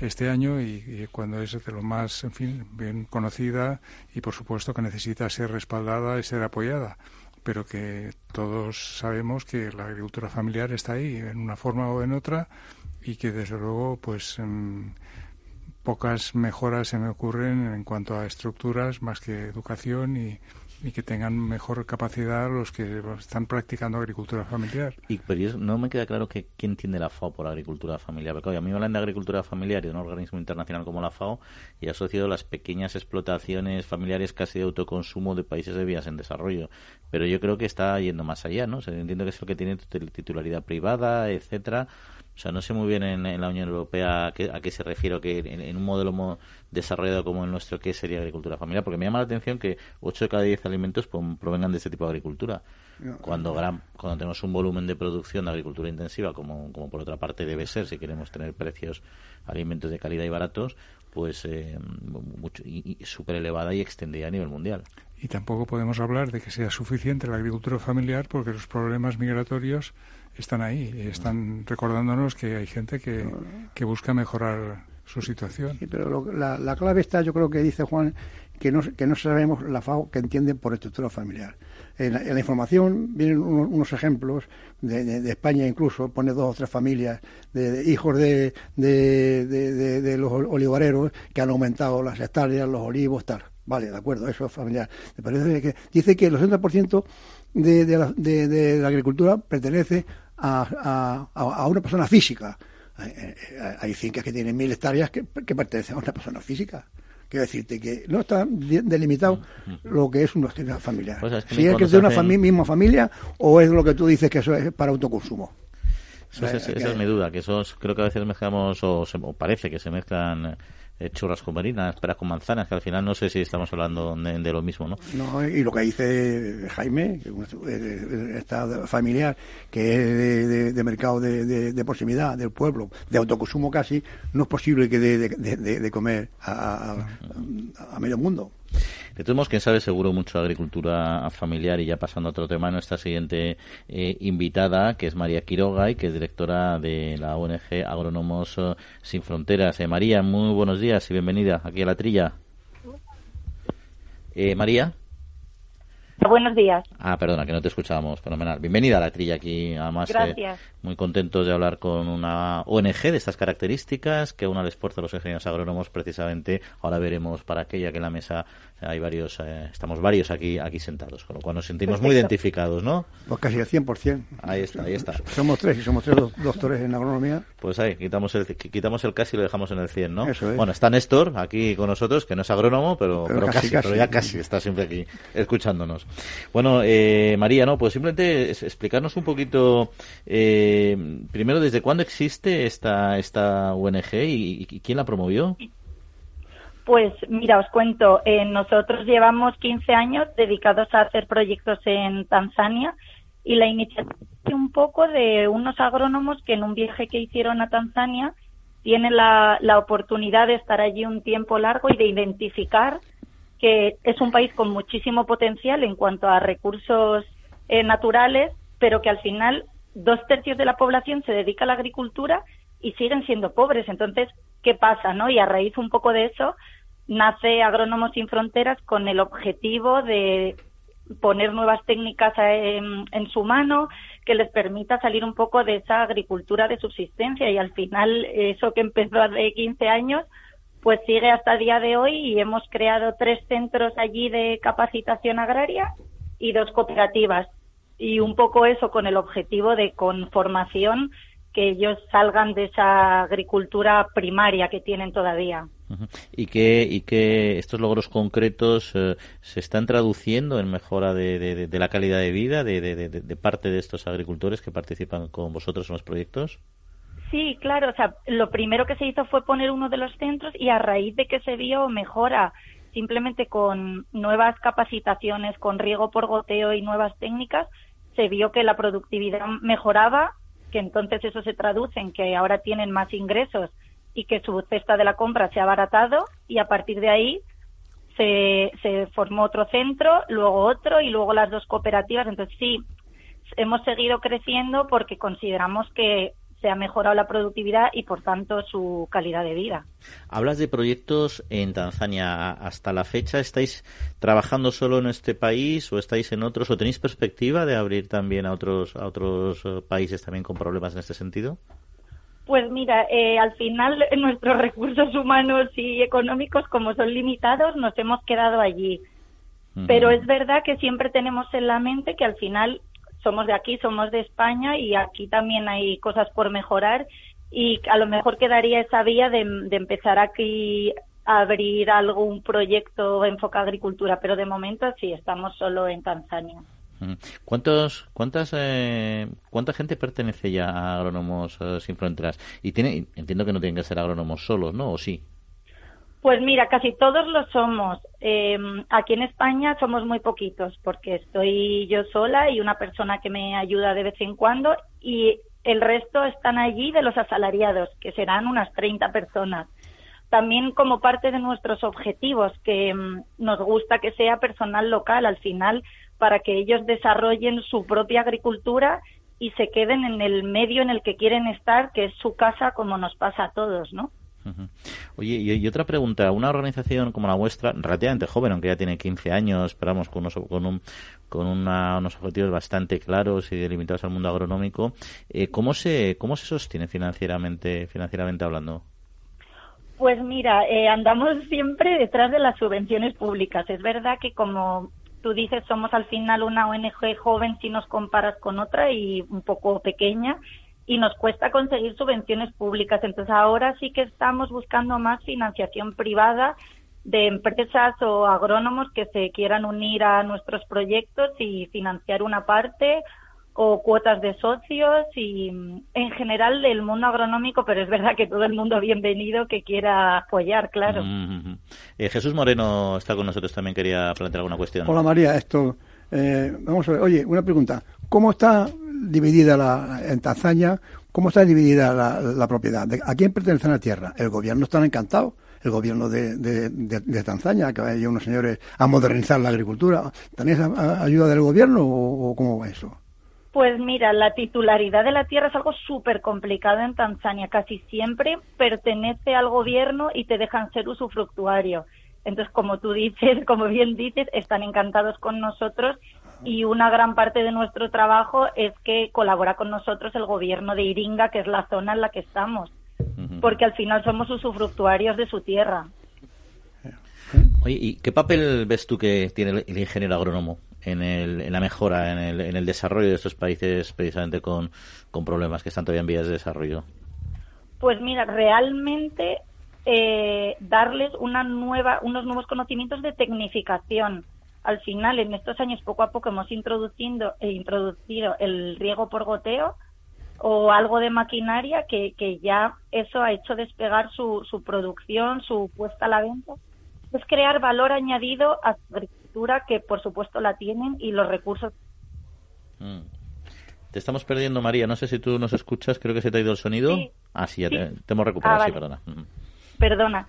este año y, cuando es de lo más, en fin, bien conocida y por supuesto que necesita ser respaldada y ser apoyada. Pero que todos sabemos que la agricultura familiar está ahí en una forma o en otra y que desde luego pues pocas mejoras se me ocurren en cuanto a estructuras más que educación y, que tengan mejor capacidad los que están practicando agricultura familiar. Y pero no me queda claro que quién entiende la FAO por agricultura familiar. Porque a mí me hablan de agricultura familiar y de un organismo internacional como la FAO y asociado las pequeñas explotaciones familiares casi de autoconsumo de países de vías en desarrollo. Pero yo creo que está yendo más allá, ¿no? entiendo que es lo que tiene titularidad privada, etcétera o sea, no sé muy bien en, la Unión Europea a qué, a qué se refiere, que en, un modelo desarrollado como el nuestro, ¿qué sería agricultura familiar? Porque me llama la atención que 8 de cada 10 alimentos provengan de este tipo de agricultura. Cuando, gran, cuando tenemos un volumen de producción de agricultura intensiva, como, como por otra parte debe ser, si queremos tener precios, alimentos de calidad y baratos, pues eh, súper elevada y extendida a nivel mundial. Y tampoco podemos hablar de que sea suficiente la agricultura familiar porque los problemas migratorios están ahí, están recordándonos que hay gente que, que busca mejorar su situación. Sí, pero la, la, clave está, yo creo que dice Juan, que no, que no sabemos la FAO que entienden por estructura familiar. En la, información vienen unos, ejemplos de, de, España incluso, pone dos o tres familias de, hijos de, de, los olivareros que han aumentado las hectáreas, los olivos, tal. Vale, de acuerdo, eso es familiar. Me parece que dice que el 80% de, de, la, de, la agricultura pertenece a, a, una persona física. Hay, fincas que tienen mil hectáreas que, pertenecen a una persona física. Quiero decirte que no está delimitado lo que es una actividad familiar. Pues si es que es de una misma familia o es lo que tú dices que eso es para autoconsumo. esa es mi duda, que esos creo que a veces mezclamos o, o parece que se mezclan eh, churras con marinas, peras con manzanas, que al final no sé si estamos hablando de, lo mismo, ¿no? No, y lo que dice Jaime, que está familiar, que es de, mercado de, proximidad, del pueblo, de autoconsumo casi, no es posible que de, de comer a medio mundo. De todos modos, quién sabe, seguro mucho agricultura familiar y ya pasando a otro tema, nuestra siguiente eh, invitada, que es María Quiroga y que es directora de la ONG Agrónomos eh, Sin Fronteras. Eh, María, muy buenos días y bienvenida aquí a la trilla. María. Buenos días. Ah, perdona, que no te escuchábamos. Fenomenal. Bienvenida a la trilla aquí. Además, Gracias. muy contentos de hablar con una ONG de estas características que una al esfuerzo de los ingenieros agrónomos precisamente. Ahora veremos para aquella que en la mesa hay varios, eh, estamos varios aquí aquí sentados, con lo cual nos sentimos muy identificados, ¿no? Pues casi al 100%. Ahí está, ahí está. Somos tres y somos tres doctores en agronomía. Pues ahí, quitamos el, quitamos el casi y lo dejamos en el 100, ¿no? Eso es. Bueno, está Néstor aquí con nosotros, que no es agrónomo, pero, pero, casi, pero ya casi está siempre aquí escuchándonos. Bueno, eh, María, ¿no? Pues simplemente explicarnos un poquito, eh, primero, ¿desde cuándo existe esta, esta ONG y, y quién la promovió? Pues mira, os cuento, eh, nosotros llevamos 15 años dedicados a hacer proyectos en Tanzania y la iniciativa un poco de unos agrónomos que en un viaje que hicieron a Tanzania tienen la, la oportunidad de estar allí un tiempo largo y de identificar que es un país con muchísimo potencial en cuanto a recursos eh, naturales, pero que al final dos tercios de la población se dedica a la agricultura y siguen siendo pobres. Entonces, ¿qué pasa? no? Y a raíz un poco de eso nace Agrónomos sin Fronteras con el objetivo de poner nuevas técnicas en, en, su mano que les permita salir un poco de esa agricultura de subsistencia y al final eso que empezó hace 15 años pues sigue hasta el día de hoy y hemos creado tres centros allí de capacitación agraria y dos cooperativas y un poco eso con el objetivo de con formación que ellos salgan de esa agricultura primaria que tienen todavía. Y que, y que estos logros concretos eh, se están traduciendo en mejora de, de, la calidad de vida de, de, parte de estos agricultores que participan con vosotros en los proyectos. Sí, claro. O sea, lo primero que se hizo fue poner uno de los centros y a raíz de que se vio mejora simplemente con nuevas capacitaciones, con riego por goteo y nuevas técnicas, se vio que la productividad mejoraba, que entonces eso se traduce en que ahora tienen más ingresos y que su cesta de la compra se ha abaratado y a partir de ahí se, se formó otro centro, luego otro y luego las dos cooperativas. Entonces sí, hemos seguido creciendo porque consideramos que se ha mejorado la productividad y por tanto su calidad de vida. Hablas de proyectos en Tanzania. ¿Hasta la fecha estáis trabajando solo en este país o estáis en otros o tenéis perspectiva de abrir también a otros a otros eh, países también con problemas en este sentido? Pues mira, eh, al final nuestros recursos humanos y económicos, como son limitados, nos hemos quedado allí. Pero es verdad que siempre tenemos en la mente que al final somos de aquí, somos de España y aquí también hay cosas por mejorar y a lo mejor quedaría esa vía de, empezar aquí a abrir algún proyecto enfocado a agricultura, pero de momento sí, estamos solo en Tanzania. ¿Cuántos, cuántas, eh, ¿Cuánta gente pertenece ya a Agrónomos eh, Sin Fronteras? Y entiendo que no tienen que ser agrónomos solos, ¿no? ¿O sí? Pues mira, casi todos lo somos. Eh, aquí en España somos muy poquitos porque estoy yo sola y una persona que me ayuda de vez en cuando y el resto están allí de los asalariados, que serán unas 30 personas. También como parte de nuestros objetivos, que mm, nos gusta que sea personal local al final para que ellos desarrollen su propia agricultura y se queden en el medio en el que quieren estar, que es su casa como nos pasa a todos, ¿no? Oye, y, otra pregunta, una organización como la vuestra, relativamente joven, aunque ya tiene 15 años, esperamos con, unos, con, un, con unos objetivos bastante claros y delimitados al mundo agronómico, eh, ¿cómo, se, ¿cómo se sostiene financieramente, financieramente hablando? Pues mira, eh, andamos siempre detrás de las subvenciones públicas. Es verdad que como tú dices, somos al final una ONG joven si nos comparas con otra y un poco pequeña y nos cuesta conseguir subvenciones públicas. Entonces ahora sí que estamos buscando más financiación privada de empresas o agrónomos que se quieran unir a nuestros proyectos y financiar una parte o cuotas de socios y en general del mundo agronómico, pero es verdad que todo el mundo bienvenido que quiera apoyar, claro. Eh, Jesús Moreno está con nosotros, también quería plantear alguna cuestión. Hola María, esto, eh, vamos a ver, oye, una pregunta, ¿cómo está dividida la, en Tanzania, cómo está dividida la, propiedad. ¿A quién pertenece la tierra? El gobierno está encantado. El gobierno de, de, Tanzania, que vayan unos señores a modernizar la agricultura. ¿Tenéis ayuda del gobierno o, cómo va eso? Pues mira, la titularidad de la tierra es algo súper complicado en Tanzania. Casi siempre pertenece al gobierno y te dejan ser usufructuario. Entonces, como tú dices, como bien dices, están encantados con nosotros y una gran parte de nuestro trabajo es que colabora con nosotros el gobierno de Iringa, que es la zona en la que estamos, porque al final somos usufructuarios de su tierra. Oye, ¿y qué papel ves tú que tiene el ingeniero agrónomo en, el, en la mejora, en el, en el desarrollo de estos países precisamente con, problemas que están todavía en vías de desarrollo? Pues mira, realmente eh, darles una nueva, unos nuevos conocimientos de tecnificación. Al final, en estos años, poco a poco hemos introduciendo, eh, introducido el riego por goteo o algo de maquinaria que, que ya eso ha hecho despegar su, su producción, su puesta a la venta. Es crear valor añadido a agricultura, que por supuesto la tienen, y los recursos. Mm. Te estamos perdiendo, María. No sé si tú nos escuchas. Creo que se te ha ido el sonido. Sí. Ah, sí, ya Te, te, hemos recuperado. Ah, sí, vale. perdona. Mm. Perdona.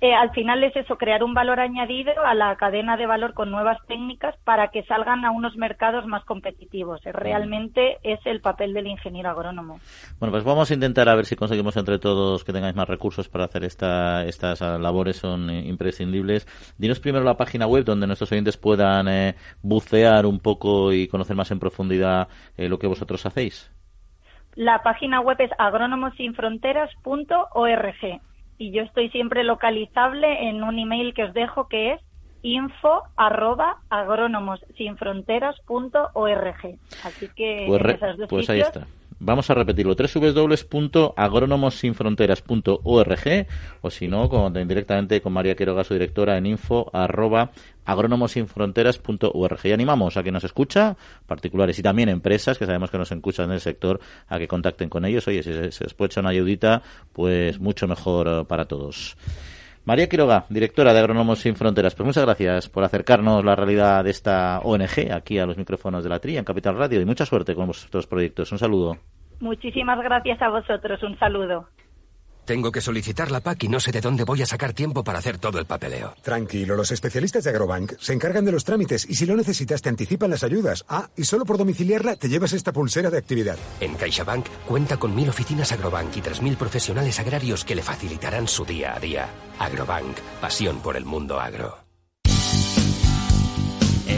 Eh, al final es eso, crear un valor añadido a la cadena de valor con nuevas técnicas para que salgan a unos mercados más competitivos. Realmente es el papel del ingeniero agrónomo. Bueno, pues vamos a intentar a ver si conseguimos entre todos que tengáis más recursos para hacer esta, estas ah, labores, son imprescindibles. Dinos primero la página web donde nuestros oyentes puedan eh, bucear un poco y conocer más en profundidad eh, lo que vosotros hacéis. La página web es agronomosinfronteras.org y yo estoy siempre localizable en un email que os dejo que es info arroba agronomosinfronteras.org. Así que Pues, en re- esas dos pues ahí está. Vamos a repetirlo, www.agronomosinfronteras.org o si no, directamente con María Quiroga, su directora, en info arroba agronomosinfronteras.org. Y animamos a que nos escucha, particulares y también empresas que sabemos que nos escuchan en el sector, a que contacten con ellos. Oye, si se, se les puede echar una ayudita, pues mucho mejor eh, para todos. María Quiroga, directora de Agrónomos Sin Fronteras, pues muchas gracias por acercarnos la realidad de esta ONG aquí a los micrófonos de la TRI en Capital Radio y mucha suerte con vuestros proyectos. Un saludo. Muchísimas gracias a vosotros. Un saludo. Tengo que solicitar la PAC y no sé de dónde voy a sacar tiempo para hacer todo el papeleo. Tranquilo, los especialistas de Agrobank se encargan de los trámites y si lo necesitas te anticipan las ayudas. Ah, y solo por domiciliarla te llevas esta pulsera de actividad. En CaixaBank cuenta con mil oficinas Agrobank y 3.000 profesionales agrarios que le facilitarán su día a día. Agrobank, pasión por el mundo agro.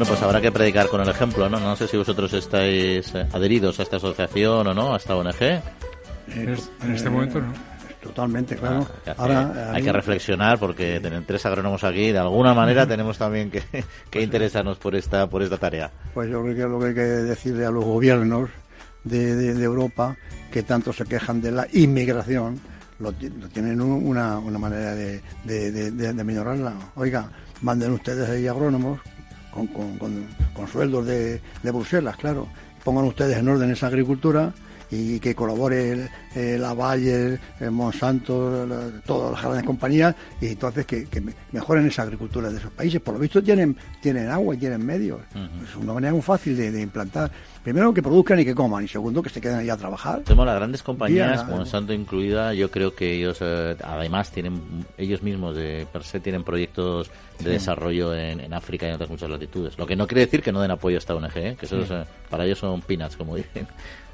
Bueno, pues habrá que predicar con el ejemplo, ¿no? No sé si vosotros estáis eh, adheridos a esta asociación o no, a esta ONG. En, es- en este momento no. Totalmente, claro. Hay que, hacer- Ahora, hay ahí- que reflexionar porque tener tres agrónomos aquí, de alguna manera tenemos también que, que interesarnos por esta, por esta tarea. Pues yo creo que es lo que hay que decirle a los gobiernos de, de- de Europa que tanto se quejan de la inmigración, lo, lo tienen un- una, una manera de, de, de- de- de minorarla. Oiga, manden ustedes ahí agrónomos con, con, con- sueldos de, de Bruselas, claro. Pongan ustedes en orden esa agricultura y que colabore el, el la Bayer, Monsanto, la- todas las grandes compañías y entonces que, que me- mejoren esa agricultura de esos países. Por lo visto tienen, tienen agua y tienen medios. Es una manera muy fácil de, de implantar. Primero que produzcan y que coman y segundo que se queden allá a trabajar. Tenemos las grandes compañías, Bien, Monsanto incluida, yo creo que ellos eh, además tienen, ellos mismos de per se tienen proyectos de Sí. desarrollo en, en África y en otras muchas latitudes. Lo que no quiere decir que no den apoyo a esta ONG, ¿eh? que esos, Sí. eh, para ellos son peanuts, como dicen.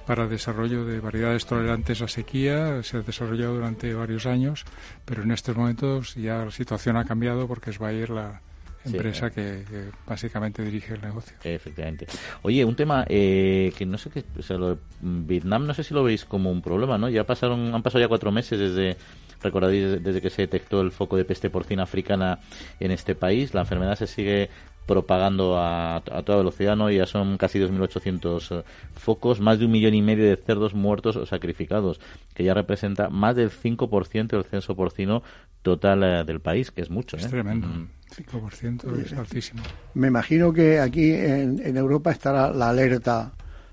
Para desarrollo de variedades tolerantes a sequía. Se ha desarrollado durante varios años, pero en estos momentos ya la situación ha cambiado porque es Bayer la Sí, empresa eh. que, que básicamente dirige el negocio. Efectivamente. Oye, un tema eh, que no sé qué, o sea, lo Vietnam no sé si lo veis como un problema, ¿no? Ya pasaron, han pasado ya cuatro meses desde, recordáis, desde, desde que se detectó el foco de peste porcina africana en este país. La enfermedad se sigue propagando a, a toda velocidad, ¿no? Ya son casi 2.800 eh, focos, más de un millón y medio de cerdos muertos o sacrificados, que ya representa más del 5% del censo porcino total eh, del país, que es mucho, ¿eh? Es tremendo. Mm. 5% es altísimo. Me imagino que aquí en, en Europa estará la alerta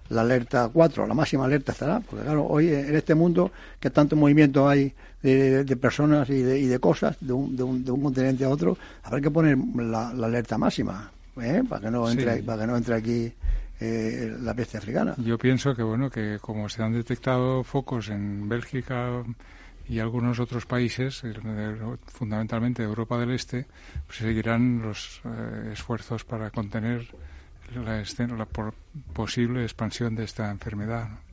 la alerta 4, la máxima alerta estará, porque claro, hoy en este mundo que tanto movimiento hay de, de personas y de, y de cosas de un, de, un, de un continente a otro, habrá que poner la, la alerta máxima, ¿eh? para que no entre, Sí. para que no entre aquí eh, la peste africana. Yo pienso que bueno que como se han detectado focos en Bélgica y algunos otros países, fundamentalmente de Europa del Este, pues seguirán los eh, esfuerzos para contener la, la por- posible expansión de esta enfermedad. ¿no?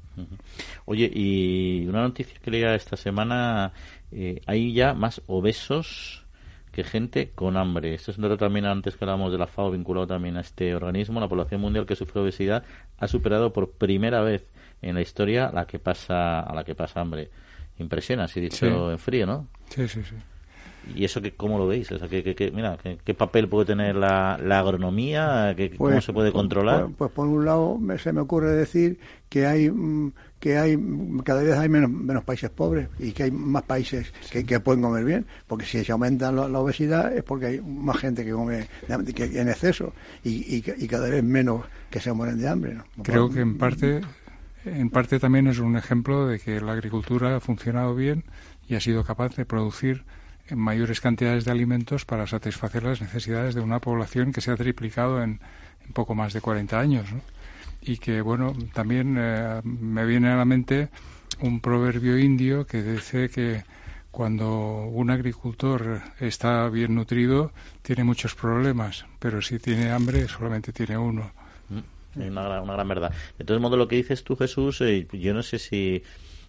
Oye, y una noticia que leía esta semana, eh, hay ya más obesos que gente con hambre. Esto es un dato también antes que hablábamos de la FAO vinculado también a este organismo. La población mundial que sufre obesidad ha superado por primera vez en la historia la que pasa a la que pasa hambre. Impresiona, así dicho en frío, ¿no? Sí, sí, sí. ¿Y eso que, cómo lo veis? O sea, que, mira, ¿qué, papel puede tener la, agronomía? ¿Qué, ¿Cómo pues, se puede controlar? Pues, pues, por un lado se me ocurre decir que hay mm, que hay cada vez hay menos, menos países pobres y que hay más países que, pueden comer bien, porque si se aumenta la, obesidad es porque hay más gente que come en exceso y, y, cada vez menos que se mueren de hambre. Creo que en parte en parte también es un ejemplo de que la agricultura ha funcionado bien y ha sido capaz de producir en mayores cantidades de alimentos para satisfacer las necesidades de una población que se ha triplicado en, poco más de 40 años. Y que, bueno, también eh, me viene a la mente un proverbio indio que dice que cuando un agricultor está bien nutrido tiene muchos problemas, pero si tiene hambre solamente tiene uno. Mm, una, una gran verdad. De todos modos, lo que dices tú, Jesús, eh, yo no sé si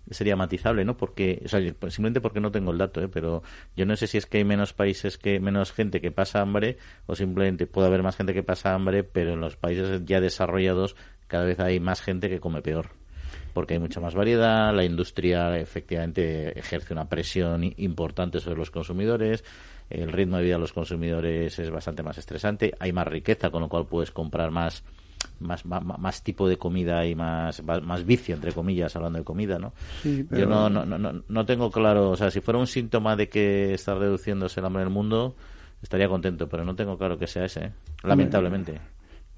sería matizable, ¿no? Porque, simplemente porque no tengo el dato, ¿eh? Pero yo no sé si es que hay menos países que, menos gente que pasa hambre, o simplemente puede haber más gente que pasa hambre, pero en los países ya desarrollados cada vez hay más gente que come peor. Porque hay mucha más variedad, la industria efectivamente ejerce una presión importante sobre los consumidores, el ritmo de vida de los consumidores es bastante más estresante, hay más riqueza, con lo cual puedes comprar más más, más, tipo de comida y más, más vicio, entre comillas, hablando de comida, ¿no? Yo no, no, no, no tengo claro, o sea, si fuera un síntoma de que está reduciéndose el hambre en el mundo, estaría contento, pero no tengo claro que sea ese, lamentablemente.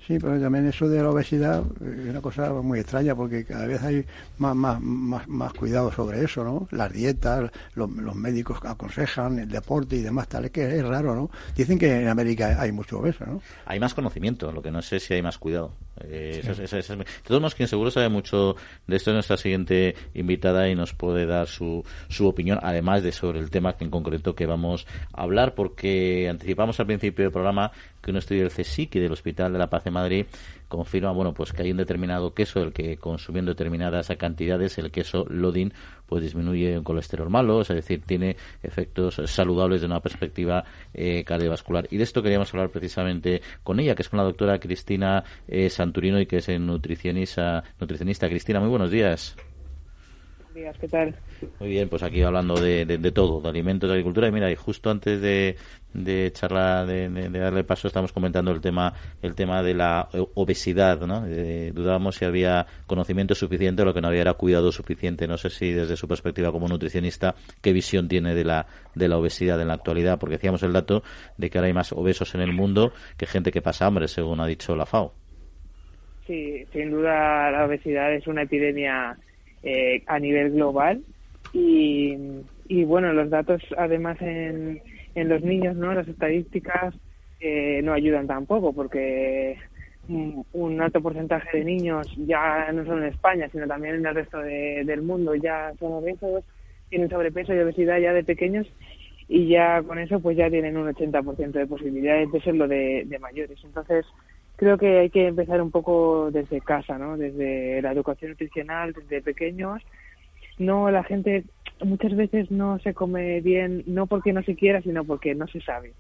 Sí, pero también eso de la obesidad es una cosa muy extraña porque cada vez hay más, más, más, más cuidado sobre eso, ¿no? Las dietas, los, médicos aconsejan, el deporte y demás, tal, es que es raro, ¿no? Dicen que en América hay mucho obeso, ¿no? Hay más conocimiento, lo que no sé si hay más cuidado. Eh, de todos modos, quien seguro sabe mucho de esto es nuestra siguiente invitada y nos puede dar su, su opinión, además de sobre el tema que en concreto que vamos a hablar, porque anticipamos al principio del programa que un estudio del CSIC y del Hospital de la Paz de Madrid confirma bueno pues que hay un determinado queso el que consumiendo determinadas cantidades el queso Lodin pues disminuye el colesterol malo es decir tiene efectos saludables de una perspectiva eh, cardiovascular. Y de esto queríamos hablar precisamente con ella que es con la doctora Cristina eh, Santurino y que es nutricionista nutricionista. Cristina muy buenos días buenos días qué tal muy bien, pues aquí hablando de, de, todo, de alimentos, de agricultura. Y mira, y justo antes de, de charlar, de, darle paso, estamos comentando el tema, el tema de la obesidad, ¿no? dudábamos si había conocimiento suficiente, lo que no había era cuidado suficiente. No sé si desde su perspectiva como nutricionista, qué visión tiene de la, de la obesidad en la actualidad, porque decíamos el dato de que ahora hay más obesos en el mundo que gente que pasa hambre, según ha dicho la FAO. Sí, sin duda la obesidad es una epidemia eh, a nivel global y, y bueno, los datos además en, en los niños, ¿no? Las estadísticas eh, no ayudan tampoco porque un, alto porcentaje de niños, ya no solo en España, sino también en el resto del mundo, ya son obesos, tienen sobrepeso y obesidad ya de pequeños y ya con eso pues ya tienen un 80% de posibilidades de serlo de, de mayores. Entonces, creo que hay que empezar un poco desde casa, ¿no? Desde la educación nutricional, desde pequeños. No la gente muchas veces no se come bien no porque no se quiera sino porque no se sabe.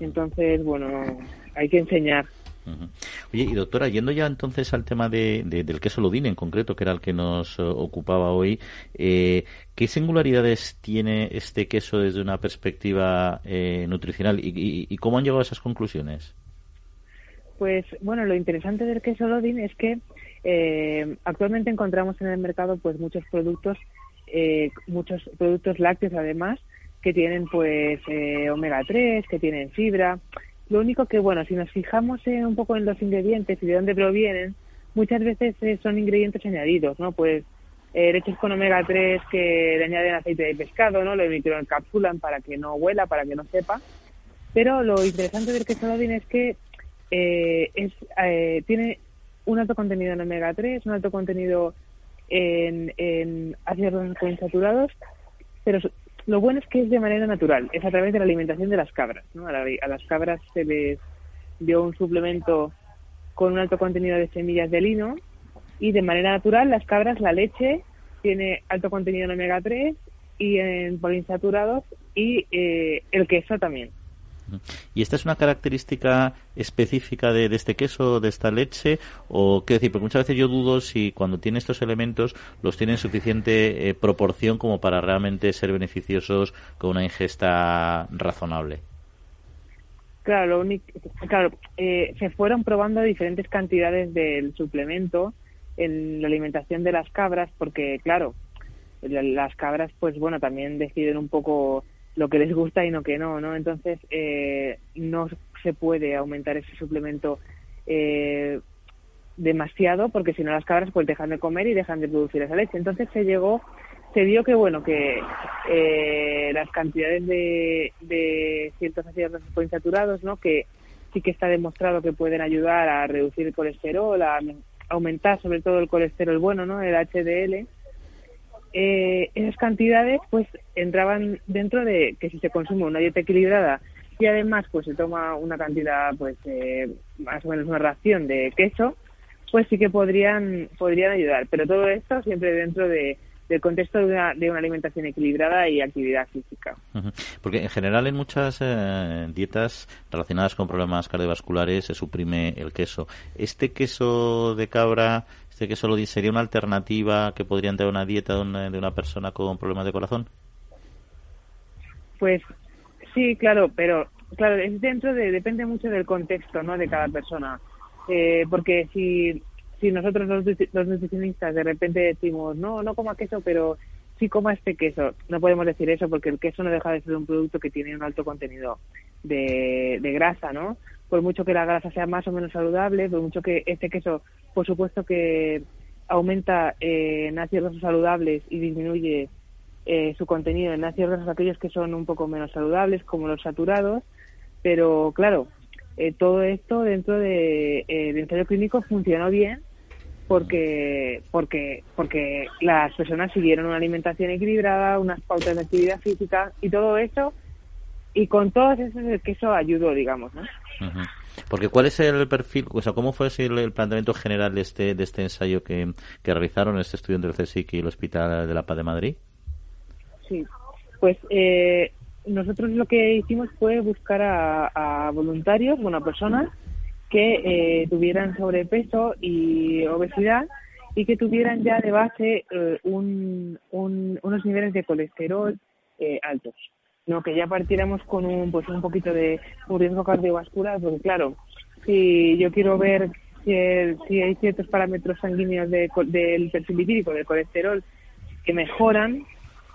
Entonces bueno hay que enseñar. Oye, y doctora, yendo ya entonces al tema de, del queso Lodin en concreto, que era el que nos eh, ocupaba hoy, eh, ¿qué singularidades tiene este queso desde una perspectiva eh, nutricional y, y, cómo han llegado a esas conclusiones? Pues bueno, lo interesante del queso Lodin es que eh, actualmente encontramos en el mercado pues muchos productos, eh, muchos productos lácteos además que tienen pues eh, omega 3, que tienen fibra. Lo único que bueno, si nos fijamos un poco en los ingredientes y de dónde provienen, muchas veces son ingredientes añadidos, ¿no? Pues leches con omega 3 que le añaden aceite de pescado, ¿no? Lo encapsulan para que no huela, para que no sepa. Pero lo interesante del queso Lodin es que es, tiene un alto contenido en omega 3, un alto contenido en, en ácidos insaturados, pero lo bueno es que es de manera natural, es a través de la alimentación de las cabras. ¿no? A, las cabras se les dio un suplemento con un alto contenido de semillas de lino y de manera natural las cabras, la leche tiene alto contenido en omega 3 y en poliinsaturados y eh, el queso también. ¿Y esta es una característica específica de, este queso, de esta leche? O qué decir, porque muchas veces yo dudo si cuando tiene estos elementos los tiene en suficiente eh, proporción como para realmente ser beneficiosos con una ingesta razonable. Claro, claro eh, se fueron probando diferentes cantidades del suplemento en la alimentación de las cabras, porque claro, las cabras, pues bueno, también deciden un poco lo que les gusta y no que no, ¿no? Entonces, eh, no se puede aumentar ese suplemento eh, demasiado porque si no las cabras pues dejan de comer y dejan de producir esa leche. Entonces se llegó, se vio que bueno, que eh, las cantidades de, de ciertos ácidos grasos insaturados, ¿no? Que sí que está demostrado que pueden ayudar a reducir el colesterol, a aumentar sobre todo el colesterol bueno, ¿no? El HDL eh, esas cantidades pues entraban dentro de que si se consume una dieta equilibrada y además pues se toma una cantidad pues eh, más o menos una ración de queso pues sí que podrían podrían ayudar pero todo esto siempre dentro de del contexto de una, de una alimentación equilibrada y actividad física. Porque en general en muchas eh, dietas relacionadas con problemas cardiovasculares se suprime el queso. ¿Este queso de cabra ¿Este que solo sería una alternativa que podría entrar una dieta de una, de una persona con problemas de corazón? Pues sí, claro, pero claro, es dentro de, depende mucho del contexto, ¿no? De cada persona. Eh, porque si, si nosotros los, los nutricionistas de repente decimos, no, no coma queso, pero sí coma este queso, no podemos decir eso porque el queso no deja de ser un producto que tiene un alto contenido de, de grasa, ¿no? Por mucho que la grasa sea más o menos saludable, por mucho que este queso, por supuesto que aumenta eh, en ácidos saludables y disminuye eh, su contenido en ácidos grasos aquellos que son un poco menos saludables, como los saturados, pero claro, eh, todo esto dentro de, del ensayo clínico funcionó bien porque porque porque las personas siguieron una alimentación equilibrada, unas pautas de actividad física y todo eso y con todos esos el queso ayudó, digamos, ¿no? Porque ¿cuál es el perfil, o sea, cómo fue el, planteamiento general de este, de este ensayo que, que realizaron este estudiante del CSIC y el Hospital de la Paz de Madrid? Sí, pues eh, nosotros lo que hicimos fue buscar a, voluntarios, bueno, a personas que eh, tuvieran sobrepeso y obesidad y que tuvieran ya de base eh, un, unos niveles de colesterol altos no que ya partiéramos con un pues un poquito de un riesgo cardiovascular porque claro si yo quiero ver si, si hay ciertos parámetros sanguíneos de, del perfil lipídico del colesterol que mejoran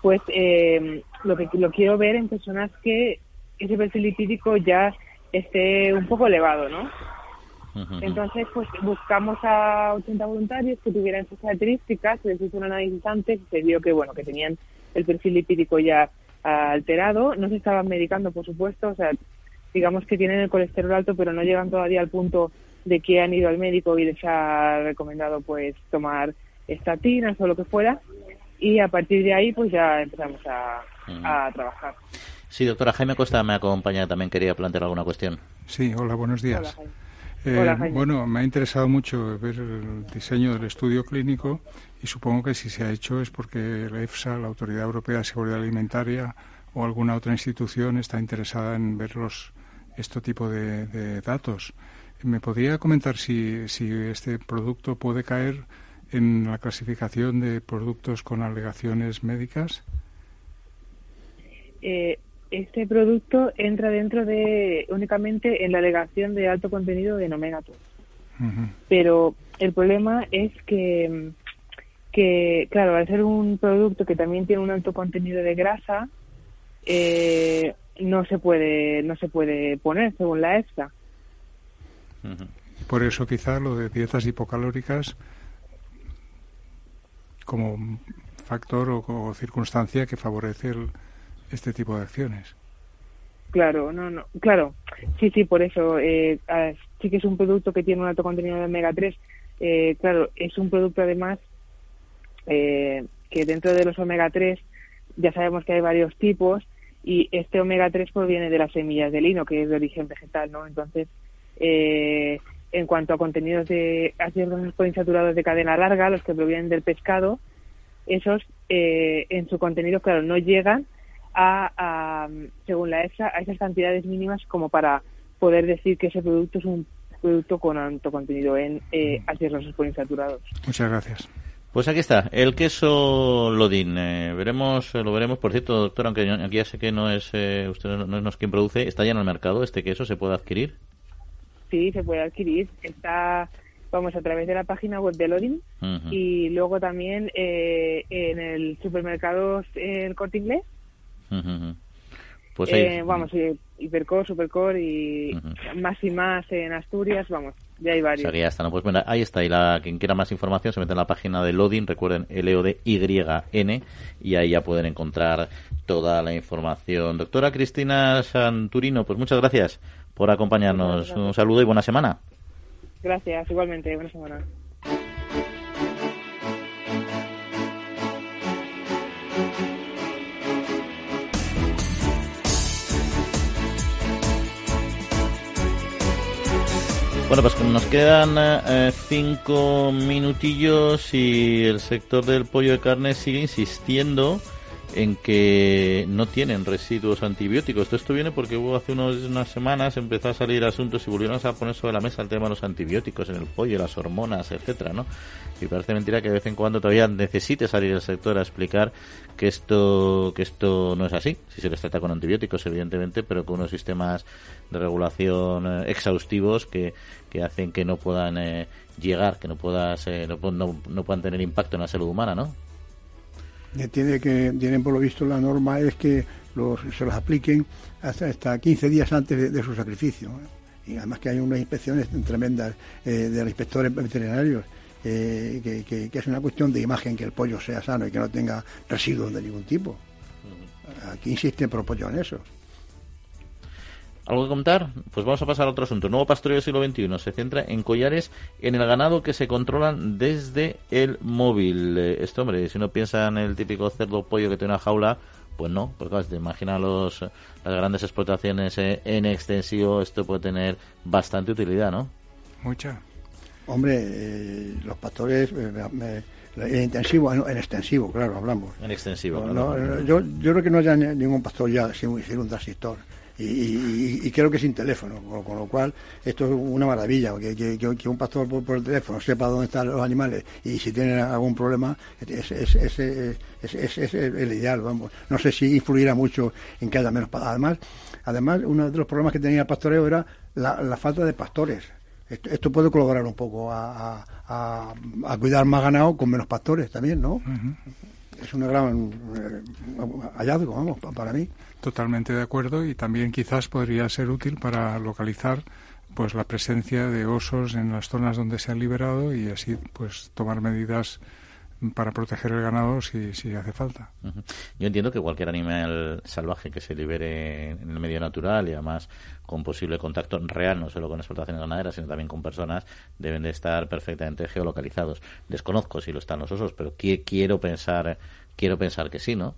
pues eh, lo que lo quiero ver en personas que ese perfil lipídico ya esté un poco elevado no entonces, pues buscamos a 80 voluntarios que tuvieran esas características, se les hizo un análisis antes y se vio que, bueno, que tenían el perfil lipídico ya alterado, no se estaban medicando, por supuesto, o sea, digamos que tienen el colesterol alto, pero no llegan todavía al punto de que han ido al médico y les ha recomendado pues tomar estatinas o lo que fuera y a partir de ahí pues ya empezamos a, trabajar. Sí, doctora Jaime Costa me acompaña, también quería plantear alguna cuestión. Sí, hola, buenos días. Eh, bueno, me ha interesado mucho ver el diseño del estudio clínico y supongo que si se ha hecho es porque la EFSA, la Autoridad Europea de Seguridad Alimentaria o alguna otra institución está interesada en ver los, este tipo de, datos. ¿Me podría comentar si, si este producto puede caer en la clasificación de productos con alegaciones médicas? Eh, este producto entra dentro de únicamente en la alegación de alto contenido de omega 3. Pero el problema es que que, claro, al ser un producto que también tiene un alto contenido de grasa, eh, no se puede no se puede poner según la EFSA. Por eso quizá lo de dietas hipocalóricas como factor o, circunstancia que favorece este tipo de acciones. Claro, no, no, claro, sí, sí, por eso eh, sí que es un producto que tiene un alto contenido de omega 3. Eh, claro, es un producto además eh, que dentro de los omega 3 ya sabemos que hay varios tipos y este omega 3 proviene de las semillas de lino, que es de origen vegetal, ¿no? Entonces, eh, en cuanto a contenidos de ácidos poliinsaturados de cadena larga, los que provienen del pescado, esos eh, en su contenido, claro, no llegan a, a, según la EFSA, a esas cantidades mínimas como para poder decir que ese producto es un producto con alto contenido en eh, ácidos grasos poliinsaturados. Muchas gracias. Pues aquí está, el queso Lodin. Eh, veremos, lo veremos. Por cierto, doctor, aunque aquí ya sé que no es eh, usted no es quien produce, ¿está ya en el mercado este queso? ¿Se puede adquirir? Sí, se puede adquirir. Está, vamos, a través de la página web de Lodin y luego también eh, en el supermercado El Corte Inglés. Pues ahí... vamos, Hipercore, Supercore y más y más en Asturias, vamos, ya hay varios. ya está, Pues bueno, ahí está. Y la, quien quiera más información se mete en la página de Lodin, recuerden, L-O-D-Y-N, y ahí ya pueden encontrar toda la información. Doctora Cristina Santurino, pues muchas gracias por acompañarnos. Un saludo y buena semana. Gracias, igualmente, buena semana. Bueno, pues nos quedan eh, cinco minutillos y el sector del pollo de carne sigue insistiendo en que no tienen residuos antibióticos. Esto viene porque hubo hace unas semanas empezó a salir asuntos y volvieron a poner sobre la mesa el tema de los antibióticos en el pollo, las hormonas, etcétera, ¿no? Y parece mentira que de vez en cuando todavía necesite salir el sector a explicar que esto que esto no es así. Si se les trata con antibióticos, evidentemente, pero con unos sistemas de regulación eh, exhaustivos que, que hacen que no puedan eh, llegar, que no puedas eh, no, no puedan tener impacto en la salud humana, ¿no? tiene que tienen por lo visto la norma es que los, se los apliquen hasta, hasta 15 días antes de, su sacrificio. ¿eh? Y además que hay unas inspecciones tremendas eh, de los inspectores veterinarios, eh, que, que, es una cuestión de imagen que el pollo sea sano y que no tenga residuos de ningún tipo. Aquí insiste por pollo en eso. ¿Algo que contar? Pues vamos a pasar a otro asunto. nuevo pastoreo del siglo XXI se centra en collares en el ganado que se controlan desde el móvil. Eh, esto, hombre, si uno piensa en el típico cerdo pollo que tiene una jaula, pues no, porque claro, te imaginas los, las grandes explotaciones eh, en extensivo, esto puede tener bastante utilidad, ¿no? Mucha. Hombre, eh, los pastores, en intensivo, en, extensivo, claro, hablamos. En extensivo, claro. yo, yo creo que no haya ningún pastor ya sin, sin un transistor y, creo que sin teléfono, con, lo cual esto es una maravilla, que, que, un pastor por, el teléfono sepa dónde están los animales y si tienen algún problema, es, es, es, es, el ideal, vamos. No sé si influirá mucho en que haya menos. Además, además uno de los problemas que tenía el pastoreo era la, falta de pastores. Esto, puede colaborar un poco a, a, cuidar más ganado con menos pastores también, ¿no? Es un gran eh, hallazgo, vamos, para mí. Totalmente de acuerdo y también quizás podría ser útil para localizar pues la presencia de osos en las zonas donde se han liberado y así pues tomar medidas para proteger el ganado si, si hace falta. Yo entiendo que cualquier animal salvaje que se libere en el medio natural y además con posible contacto real, no solo con explotaciones ganaderas, sino también con personas, deben de estar perfectamente geolocalizados. Desconozco si lo están los osos, pero quiero pensar Quiero pensar que sí, ¿no?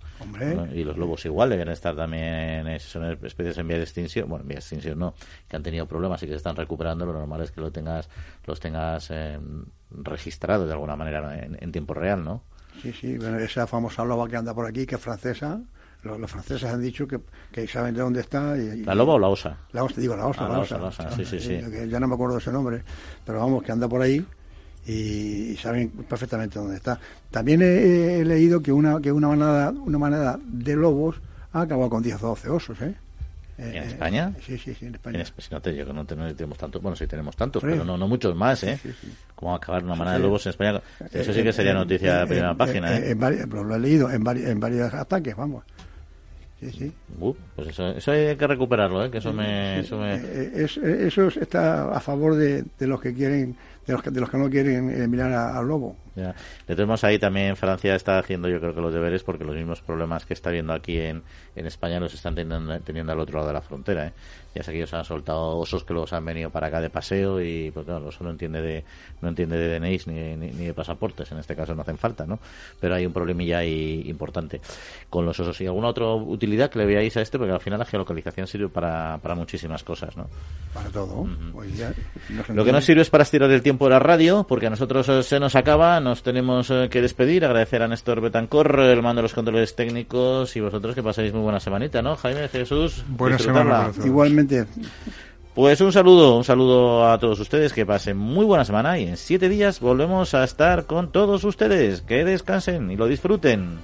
Y los lobos igual deben estar también, son especies en vía de extinción, bueno, en vía de extinción no, que han tenido problemas y que se están recuperando, lo normal es que lo tengas, los tengas eh, registrados de alguna manera en, tiempo real, ¿no? Sí, sí, bueno, esa famosa loba que anda por aquí, que es francesa, los, franceses han dicho que, que, saben de dónde está. Y, ¿La loba o la osa? La osa, digo la osa. Ah, la, osa, sí, sí, sí. Ya no me acuerdo de ese nombre, pero vamos, que anda por ahí y, saben perfectamente dónde está. También he, leído que una que una manada una manada de lobos ha acabado con 10 o 12 osos, ¿eh? ¿En eh, España? Sí, sí, sí, en España. no, te, no, tenemos tantos, bueno, sí tenemos tantos, pero no, no muchos más, ¿eh? ¿Cómo acabar una manada de lobos en España? Eso sí que sería noticia de primera página, ¿eh? lo he leído en, en varios ataques, vamos. Sí, sí. Uh, pues eso, eso hay que recuperarlo, ¿eh? que eso me... Eso, me... Eh, eso está a favor de, de los que quieren de los que, de los que no quieren eh, mirar al lobo. Ya. De todos ahí también Francia está haciendo yo creo que los deberes porque los mismos problemas que está viendo aquí en, en España los están teniendo, teniendo al otro lado de la frontera. ¿eh? Ya sé que ellos han soltado osos que los han venido para acá de paseo y pues claro, eso no entiende de no entiende de DNIs ni, ni, de pasaportes, en este caso no hacen falta, ¿no? Pero hay un problemilla ahí importante con los osos. ¿Y alguna otra utilidad que le veáis a este? Porque al final la geolocalización sirve para, para muchísimas cosas, ¿no? Para todo. Lo que no sirve es para estirar el tiempo tiempo era radio, porque a nosotros se nos acaba, nos tenemos eh, que despedir, agradecer a Néstor Betancor, el mando de los controles técnicos y vosotros que paséis muy buena semanita, ¿no? Jaime, Jesús. Buena semana. Igualmente. Pues un saludo, un saludo a todos ustedes, que pasen muy buena semana y en siete días volvemos a estar con todos ustedes. Que descansen y lo disfruten.